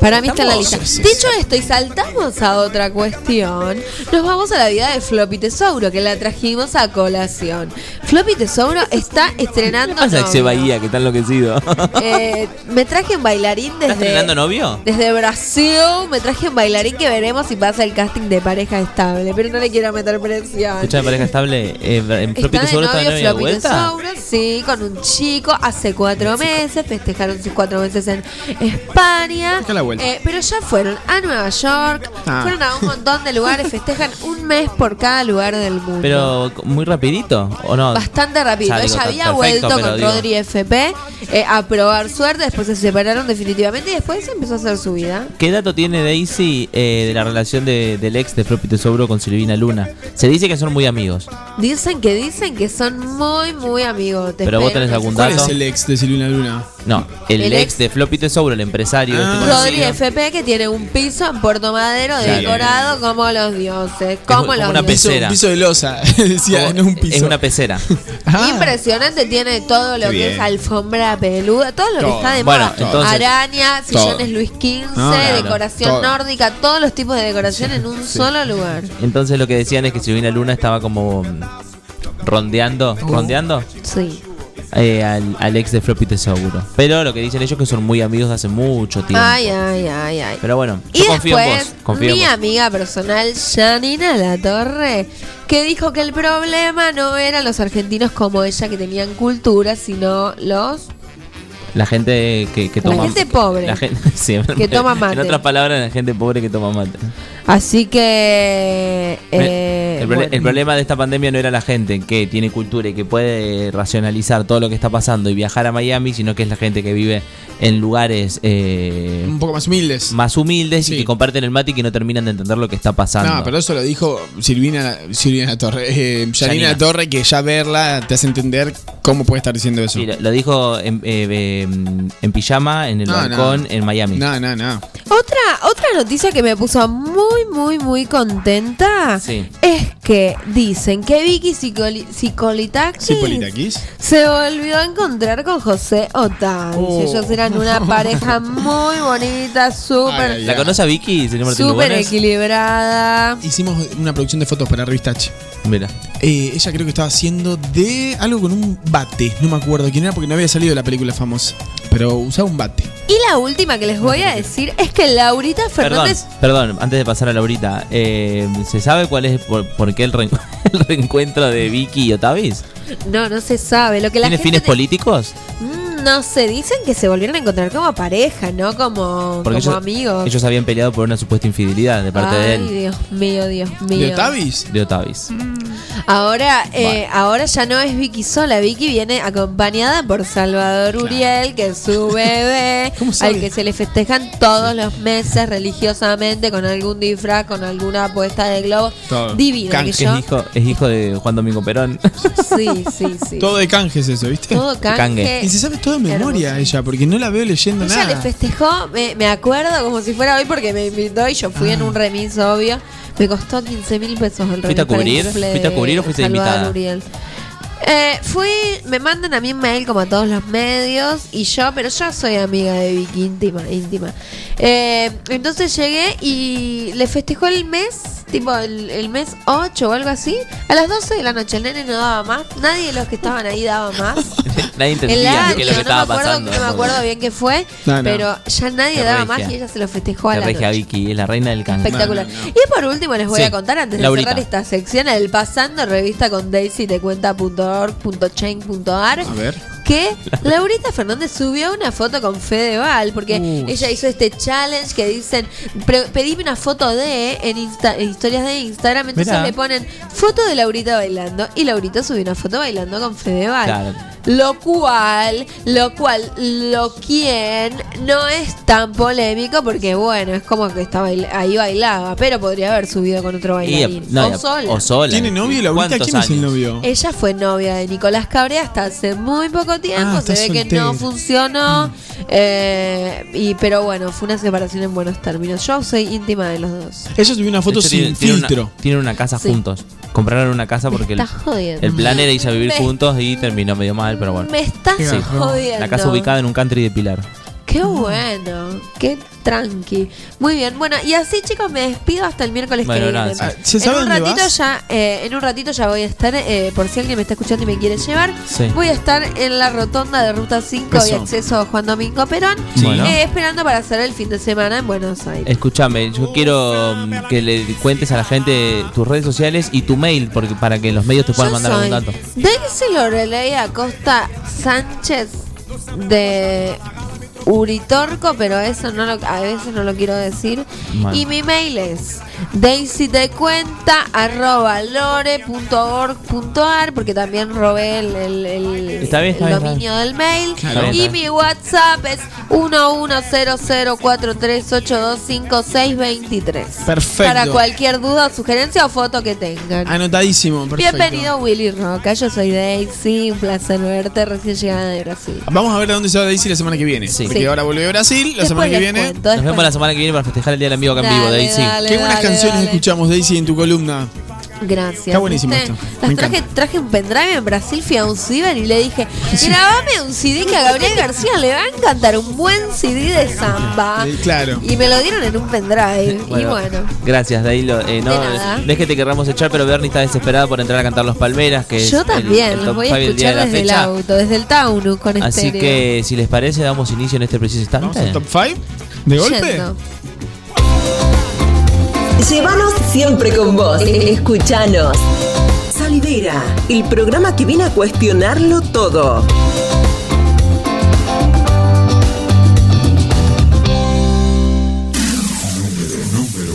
Para mí está en la lista. Sí, sí, Dicho esto, y saltamos a otra cuestión, nos vamos a la vida de Floppy Tesouro, que la trajimos a colación. Floppy Tesouro está estrenando. ¿Qué pasa, novio. Bahía, que está enloquecido? Eh, me traje un bailarín ¿Estás estrenando desde, novio? desde Brasil. Me traje un bailarín que veremos si pasa el casting de pareja estable. Pero no le quiero meter presión. Escucha, pareja estable. Eh, en Floppy Está de Tesoro está de novio de Floppy vuelta. Tesouro, sí, con un chico hace cuatro meses. Festejaron sus cuatro meses en España. A la vuelta. Eh, pero ya fueron a Nueva York, Ah. fueron a un montón de lugares. Festejan un mes por cada lugar del mundo. Pero muy rapidito, ¿o no? Bastante rápido. Digo, Ella había perfecto, vuelto con digo- Rodri FP eh, a probar suerte, después se separaron definitivamente y después empezó a hacer su vida. ¿Qué dato tiene Daisy eh, de la relación de- del ex de Floppy Tesoro con Silvina Luna? Se dice que son muy amigos. Dicen que dicen que son muy, muy amigos. Pero vos tenés algún ¿Cuál dato. es el ex de Silvina Luna? No, el, El ex, ex- de Floppy Tesoro, el empresario. este Rodri conocido. FP que tiene un piso en Puerto Madero Claro. decorado como los dioses. Como como los una dioses. pecera. Un piso de losa. Decía, no es un piso. Es una pecera. Ah. Impresionante, tiene todo lo que es alfombra peluda, todo lo que está de Bueno, moda. entonces- Araña, Todo. sillones Luis XV, No, claro, decoración todo. nórdica, todos los tipos de decoración en un solo lugar. Entonces lo que decían es que Silvina Luna estaba como rondeando, Uh. rondeando Sí. Eh, al, al ex de Floppy Tesoro. Pero lo que dicen ellos es que son muy amigos de hace mucho tiempo. Ay, ay, ay, ay. Pero bueno, Y yo confío en después, vos. Confío en mi vos. amiga personal, Janina La Torre, que dijo que el problema no eran los argentinos como ella que tenían cultura, sino los La gente que, que La gente pobre. La gente, sí, Que toma mate. En otras palabras, la gente pobre que toma mate. Así que... eh, el, prole- bueno. el problema de esta pandemia no era la gente que tiene cultura y que puede racionalizar todo lo que está pasando y viajar a Miami, sino que es la gente que vive en lugares eh, Un poco más humildes. más humildes y que comparten el mate y que no terminan de entender lo que está pasando. No, pero eso lo dijo Silvina, Silvina Torre. Eh, Janina Janina. Torre, que ya verla te hace entender cómo puede estar diciendo eso. Sí, lo, lo dijo en, eh, eh, en pijama, en el No, balcón, no. en Miami. No, no, no. Otra, otra noticia que me puso muy, muy, muy contenta Sí. es que dicen que Vicky Sipolitakis Sipolitakis. se volvió a encontrar con José Otavis. Oh. Ellos eran una pareja muy bonita, súper ¿La conoce a Vicky, señor Martín súper equilibrada. Hicimos una producción de fotos para Revista H. Mira. Eh, ella creo que estaba haciendo de algo con un bate. No me acuerdo quién era porque no había salido la película famosa. Pero usaba un bate. Y la última que les voy a decir es que Laurita Fernández perdón, antes de pasar a Laurita, eh, ¿se sabe cuál es por, por qué el, reen- el reencuentro de Vicky y Otavis? no, no se sabe. Lo que la ¿Tiene gente fines te- políticos? Mm, No sé, dicen que se volvieron a encontrar como pareja, no como, como ellos, amigos. ellos habían peleado por una supuesta infidelidad de parte de Ay, él. Dios mío, Dios mío. De Otavis. Ahora, eh, ahora ya no es Vicky sola. Vicky viene acompañada por Salvador Uriel, que es su bebé, sabe? al que se le festejan todos los meses religiosamente con algún disfraz, con alguna puesta de globo. Todo. Divino. Canje, que es, hijo, es hijo de Juan Domingo Perón. sí, sí, sí. Todo de canjes eso, ¿viste? Todo canje. Cangue. Y se sabe todo memoria ella, porque no la veo leyendo Ella nada. le festejó, me, me acuerdo como si fuera hoy porque me invitó y yo fui en un remis, obvio. Me costó 15 mil pesos el remis. ¿Fuiste a cubrir? ¿Fuiste a cubrir o fuiste invitada? Uriel. Eh, fui, me mandan a mí un mail como a todos los medios y yo, pero yo soy amiga de Vicky, íntima, íntima. Eh, entonces llegué y le festejó el mes, tipo el, el mes 8 o algo así, a las 12 de la noche. El nene no daba más, nadie de los que estaban ahí daba más. Nadie entendía es lo que no, estaba me acuerdo, pasando. no me acuerdo bien qué fue, No, no. pero ya nadie daba regia. más y ella se lo festejó a La la regia noche. Vicky, es la reina del canje. Espectacular. Y por último les voy Sí, a contar antes Laurita. de cerrar esta sección el pasando revista con Daisy te cuenta.org.chain.ar A ver. Que Laurita Fernández subió una foto con Fedeval porque ella hizo este challenge que dicen "Pre- pedime una foto de en, Insta- en historias de Instagram entonces Mirá. le ponen foto de Laurita bailando y Laurita subió una foto bailando con Fedeval Claro. lo cual, lo cual, lo quien no es tan polémico porque bueno, es como que estaba ahí bailaba, pero podría haber subido con otro Y, bailarín. no, o sola. o sola. ¿Tiene novio Laurita? ¿Cuántos ¿Quién es el años? novio? Ella fue novia de Nicolás Cabré hasta hace muy poco tiempo. Ah, Se ve que no funcionó. eh, y pero bueno, fue una separación en buenos términos. Yo soy íntima de los dos. Ella subió una foto hecho, sin tiene- tiene una- filtro. Tienen una casa Sí. juntos. Compraron una casa porque el, plan era irse a vivir Me- juntos y terminó medio mal, pero bueno. Me estás Sí. jodiendo. La casa ubicada en un country de Pilar. Qué bueno, qué tranqui. Muy bien, bueno, y así chicos me despido hasta el miércoles Bueno, que viene. Ah, ¿se sabe en un dónde ratito vas? ya, eh, en un ratito ya voy a estar, eh, por si alguien me está escuchando y me quiere llevar, Sí. voy a estar en la rotonda de Ruta 5 y Eso. acceso a Juan Domingo Perón, Bueno. eh, esperando para hacer el fin de semana en Buenos Aires. Escúchame, yo quiero mm, que le cuentes a la gente tus redes sociales y tu mail porque para que los medios te puedan Yo mandar algún soy dato. Daisy Lorelei Acosta Sánchez de Uritorco, pero eso no lo, a veces no lo quiero decir. Bueno. Y mi mail es daisytecuenta arroba lore.org.ar porque también robé el, el- el- Está bien, está el bien, dominio del mail. Está bien, y bien. mi WhatsApp es 110043825623. Perfecto. Para cualquier duda, sugerencia o foto que tengan. Anotadísimo, perfecto. Bienvenido Willy Roca, yo soy Daisy, un placer verte recién llegada de Brasil. Vamos a ver a dónde se va Daisy la semana que viene. Porque Sí. ahora vuelve a Brasil, la Después semana que viene. cuento, Nos vemos la semana que viene para festejar el día del amigo acá en vivo, Daisy. dale. Qué buenas canciones dale. escuchamos, Daisy, en tu columna. Gracias. Está buenísimo ¿viste? esto. Las Me traje, traje un pendrive en Brasil, fui a un ciber y le dije, grabame un CD que a Gabriel García le va a encantar, un buen CD de samba. Eh, Claro. Y me lo dieron en un pendrive. y bueno. Gracias, Dailo. Eh, no, De nada. no es que te querramos echar, pero Bernie está desesperada por entrar a cantar Los Palmeras, que Yo también, el los voy a escuchar de desde el auto, desde el Taunus con Así estéreo. que, si les parece, damos inicio en este preciso instante. ¿Top 5? ¿De golpe? Yendo. Llévanos siempre con vos. Escuchanos. Salidera, el programa que viene a cuestionarlo todo.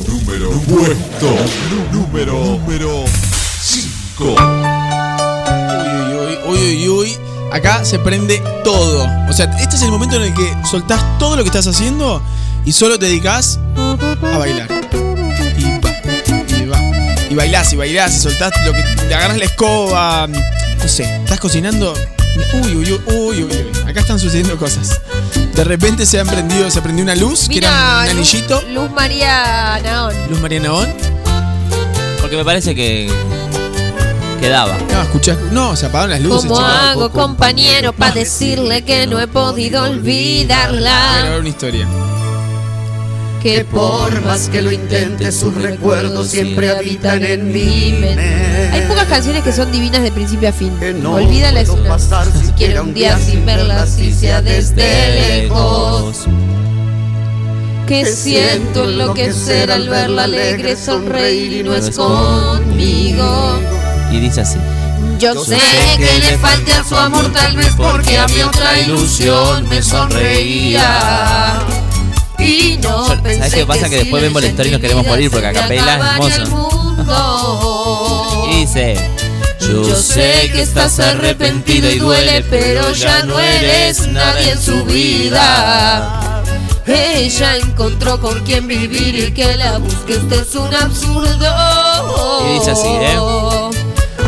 Número Puesto número número 5. Uy, uy, uy, uy, uy. Acá se prende todo. O sea, este es el momento en el que soltás todo lo que estás haciendo y solo te dedicas a bailar. Y bailás, y bailás, y soltás lo que. Te agarras la escoba. No sé, estás cocinando. Uy, uy, uy, uy, uy, uy. Acá están sucediendo cosas. De repente se han prendido, se prendió una luz, que era un anillito. Luz, Luz María Naón. Luz María Naón. Porque me parece que. Quedaba. No, escuchá. No, se apagaron las luces, ¿Cómo chicos. hago, compañero, para decirle que no he podido Voy a olvidarla? grabar una historia. Que por más que lo intente, sus recuerdos siempre habitan en mi mente. Hay pocas canciones que son divinas de principio a fin. Olvídala es una. Si quiero un día sin verla, si sea desde lejos. Que siento enloquecer al verla alegre sonreír y no es conmigo. Y dice así. Yo sé que le falta a su amor tal vez porque a mi otra ilusión me sonreía. Y no pensé ¿Sabes qué pasa? Que después vemos la historia y nos queremos morir porque a capela es hermoso. Y dice. Yo sé que estás arrepentido y duele, pero ya no eres nadie en su vida. Ella encontró con quien vivir y que la busque, esto es un absurdo. Y dice así, ¿eh?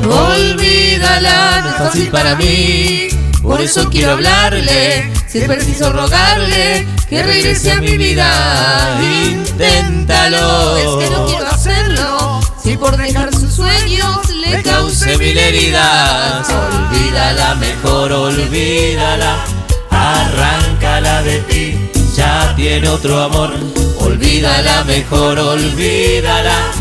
Olvídala, no es fácil para mí. Por eso quiero hablarle, si es preciso rogarle que regrese a mi vida. Inténtalo. Es que no quiero hacerlo. Si por dejar sus sueños le cause mil heridas. Olvídala, mejor olvídala. Arráncala de ti, ya tiene otro amor. Olvídala, mejor olvídala.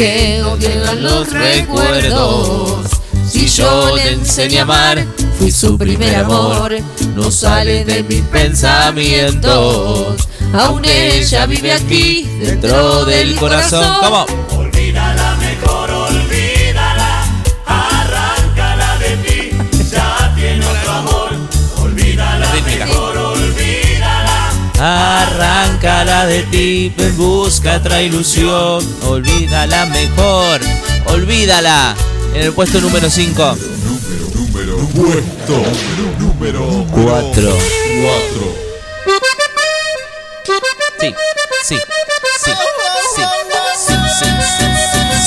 Que odian los recuerdos. Si yo le enseñé a amar, fui su primer amor. No sale de mis pensamientos. Aún ella vive aquí, dentro del corazón. ¿Cómo? Olvídala mejor, olvídala, arráncala de ti, ya tiene otro amor. Olvídala mejor, olvídala. Arráncala de ti, ven, busca otra ilusión. Olvídala mejor, olvídala. En el puesto número 5. Número, número, puesto número 4. 4. Sí, sí, sí, sí, sí, sí,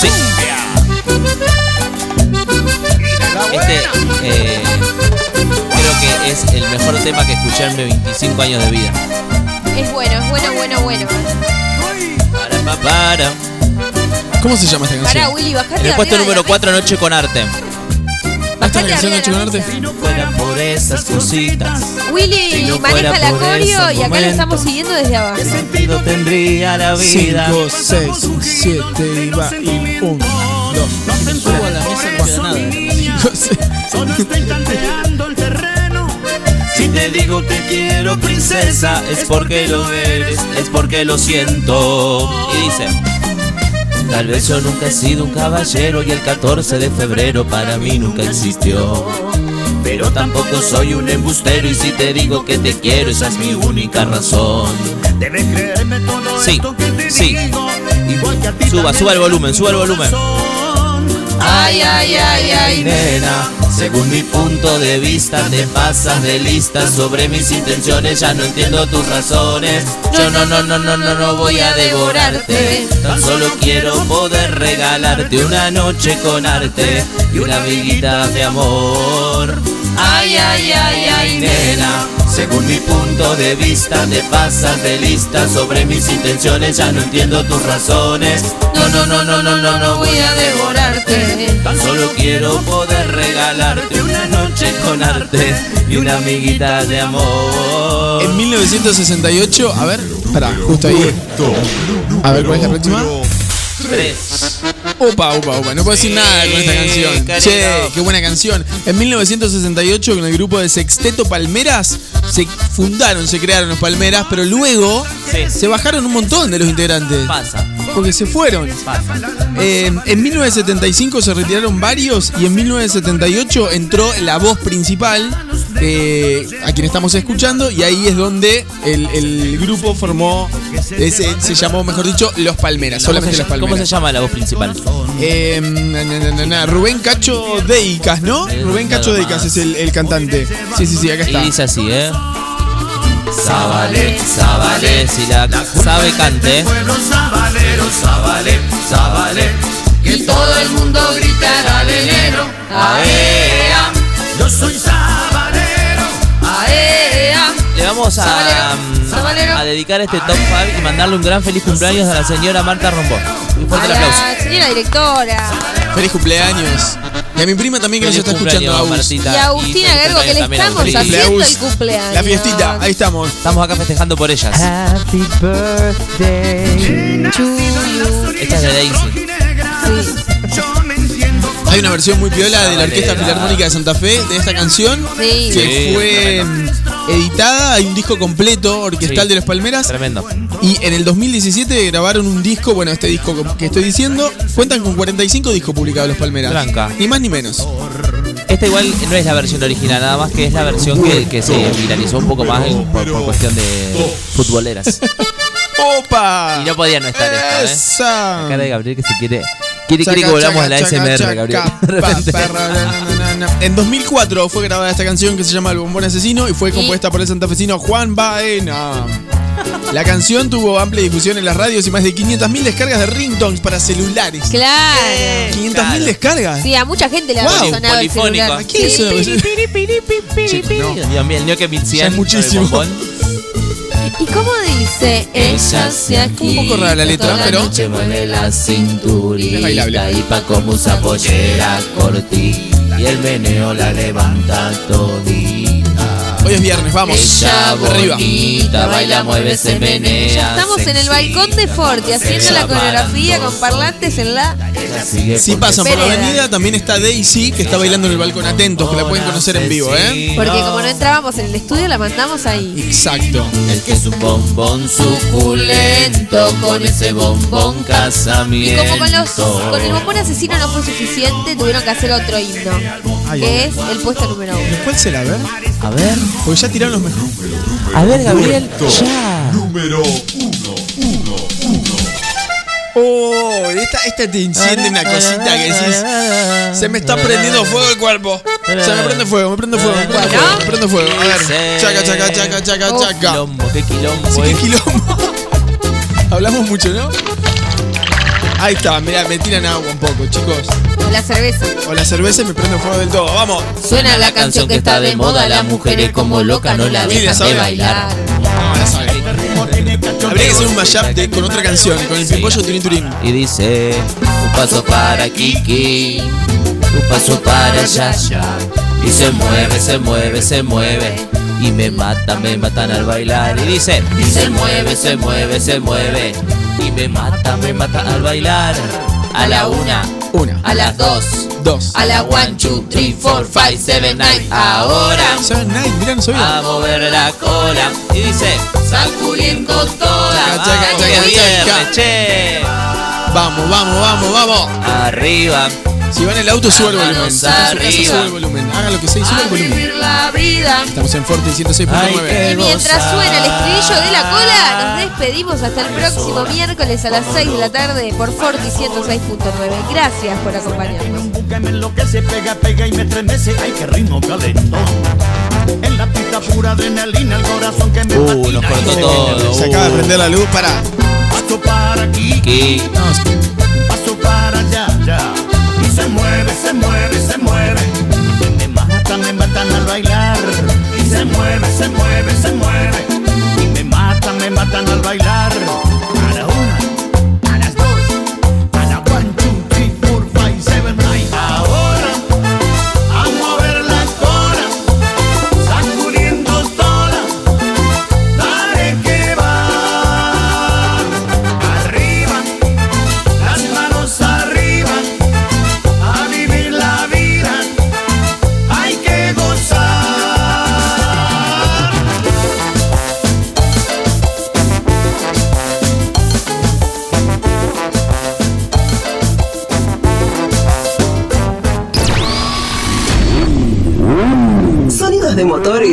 sí, sí. Este, eh, creo que es el mejor tema que escuché en mis 25 años de vida. Es bueno, es bueno, bueno, bueno. Para, pa, para. ¿Cómo se llama esta canción? Willy, bajate En el puesto arriba de número la 4, Noche con Arte. ¿Esta Bajate canción Noche con la Arte? mesa. Fuera por esas cositas. Willy Si no maneja la coreo y acá lo estamos siguiendo desde abajo. ¿Qué sentido tendría la vida? 5, 6, 7 y va. Y 1, 2. Subo a la mesa no nada. Solo estoy tanteando. Si te digo te quiero, princesa, es porque lo eres, es porque lo siento. Y dice. Tal vez yo nunca he sido un caballero y el 14 de febrero para mí nunca existió. Pero tampoco soy un embustero y si te digo que te quiero, esa es mi única razón. Debes creerme todo Sí, esto que te sí. digo. Igual que a ti Suba, suba el volumen, suba el volumen. Ay, ay, ay, ay, Nena, según mi punto de vista te pasas de lista sobre mis intenciones, ya no entiendo tus razones. Yo no, no, no, no, no, no voy a devorarte. Tan solo quiero poder regalarte una noche con arte y una amiguita de amor. Ay, ay, ay, ay, Nena, según mi punto de vista te pasas de lista sobre mis intenciones, ya no entiendo tus razones. No, no, no, no, no, no, no voy a devorarte. Tan solo quiero poder regalarte una noche con arte y una amiguita de amor. En 1968, a ver, pará, justo ahí. A ver, ¿cuál es la próxima? Tres. Opa, opa, opa, no puedo decir nada con esta canción. Che, qué buena canción. En 1968, con el grupo de Sexteto Palmeras, se fundaron, se crearon los Palmeras, pero luego Sí. se bajaron un montón de los integrantes. Pasa. Porque se fueron. Eh, en 1975 se retiraron varios y en 1978 entró la voz principal eh, a quien estamos escuchando y ahí es donde el, el grupo formó, se llamó, mejor dicho, Los Palmeras, ¿Cómo solamente se, Los llama- Palmeras. ¿Cómo se llama la voz principal? Eh, na, na, na, na, Rubén Cacho Deicas, ¿no? Rubén Cacho Deicas es el, el cantante. Sí, sí, sí, acá está. Y dice así, ¿eh? Zabale, Zabale, si la sabe cante. Sabalero, Zabale, Zabale, que todo el mundo gritará negro. Aea, yo soy sabalero. Aea. Le vamos a, mm, a dedicar este top 5 y mandarle un gran feliz cumpleaños a la señora Marta Rombó. Un fuerte A aplauso. la señora directora. Feliz cumpleaños. Y a mi prima también que nos está escuchando, Agus. Martita. Y a Agustina Gergo, que le estamos haciendo el cumpleaños. La fiestita, ahí estamos. Estamos acá festejando por ellas. Happy birthday. Esta es de Daisy. Hay una versión muy piola de la Orquesta Filarmónica de Santa Fe de esta canción Sí. que Sí, fue editada. Hay un disco completo orquestal Sí. de los Palmeras. Tremendo. Y en el 2017 grabaron un disco, bueno, este disco que estoy diciendo, cuentan con 45 discos publicados los Palmeras. Tranca. Ni más ni menos. Esta igual no es la versión original, nada más que es la versión que, que se viralizó un poco más en- por, por cuestión de futboleras. ¡Opa! Y no podía no estar esto, ¿eh? Esa. La cara de Gabriel que se quiere. Quiere, quiere Chaca, que volvamos a la chaca, SMR, Gabriel. De repente. pa, perra. En 2004 fue grabada esta canción que se llama El Bombón Asesino y fue compuesta por el santafesino Juan Baena. La canción tuvo amplia difusión en las radios y más de 500.000 descargas de ringtones para celulares. Claro. 500.000 descargas. Sí, a mucha gente le ha Wow. sonado el celular. ¿A quién Sí. es eso? Chico, no. Dios mío, el Nokia 1100. Ya es muchísimo. ¿Y cómo dice? Ella se Un poco rara la letra, Toda la pero. noche mueve la Es cinturita bailable. y pa' como usa pollera cortita y el meneo la levanta todita. Hoy es viernes, vamos. Ella Arriba. bonita, baila, mueve, se menea. Ya estamos en el balcón de Forti haciendo la coreografía con parlantes en la. Si pasan por la avenida, también está Daisy, que está bailando en el balcón atentos, que la pueden conocer en vivo, ¿eh? Porque como no entrábamos en el estudio, la mandamos ahí. Exacto. El que es un bombón suculento con ese bombón Y casamiento. como con, los, con el bombón asesino no fue suficiente, tuvieron que hacer otro himno. Ay, que ay. es el puesto número uno. ¿Cuál será? A ver. A ver, Porque ya tiraron los mejores. a ver, Gabriel, ya. Número uno, uno, uno. Oh, esta, esta te enciende una cosita que decís. Se me está prendiendo fuego el cuerpo. Se me prende fuego, me prende fuego, me prende fuego, me prende fuego. A ver. Chaca, chaca, chaca, chaca, chaca. Quilombo, qué quilombo. Así eh. que quilombo. Hablamos mucho, ¿no? Ahí está, mirá, me tiran agua un poco, chicos. La cerveza. O la cerveza y me prende fuego del todo. Vamos. Suena la canción que está de moda, las mujeres como locas no la dejan ¿sabe? de bailar. No, la sabe. Habría que hacer un mashup de- con otra canción, con el pimpollo Turín Turín. Y dice, un paso para Kiki, un paso para Yaya. Y se mueve, se mueve, se mueve. Y me mata, me matan al bailar. Y dice, y se mueve, se mueve, se mueve. Y me mata, me mata al bailar. A la una, Una, a las dos, dos. a la one, two, three, four, five, seven, nine. Ahora Seven Night, mirá, no sabía. a mover la cola. Y dice, sacudiendo toda. Chaca, chaca, Vamos, chaca, viernes, chaca. che. Vamos, vamos, vamos, vamos. Arriba. Si van en el auto, suba el volumen. Si está en su casa, arriba. suba el volumen. Haga lo que sea y suba el volumen. la vida. Estamos en Forte Ay, 106.9. qué Y mientras suena el estribillo de la cola, nos despedimos hasta el próximo miércoles a las 6 de la tarde por Forti 106.9. Gracias por acompañarnos. Que me enloquece, pega, pega y me estremece. Ay, qué ritmo calentón. En la pista pura adrenalina, el corazón que me Uh, nos cortó todo. Se acaba de prender la luz para. Paso para aquí, Aquí. paso para allá, ya. Se mueve, se mueve, se mueve. Me matan, me matan al bailar. Y se mueve, se mueve, se mueve. Y me matan, me matan al bailar.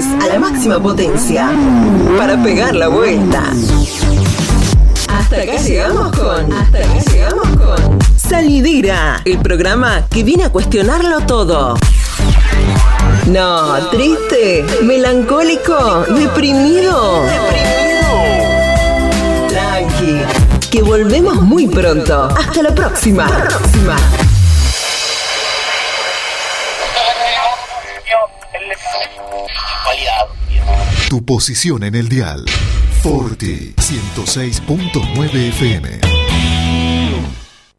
A la máxima potencia para pegar la vuelta. Hasta acá llegamos con. Hasta acá llegamos con. Salidera, el programa que viene a cuestionarlo todo. No, triste, melancólico, deprimido. Tranqui, que volvemos muy pronto. Hasta la próxima. Tu posición en el dial. Forti 106.9 FM.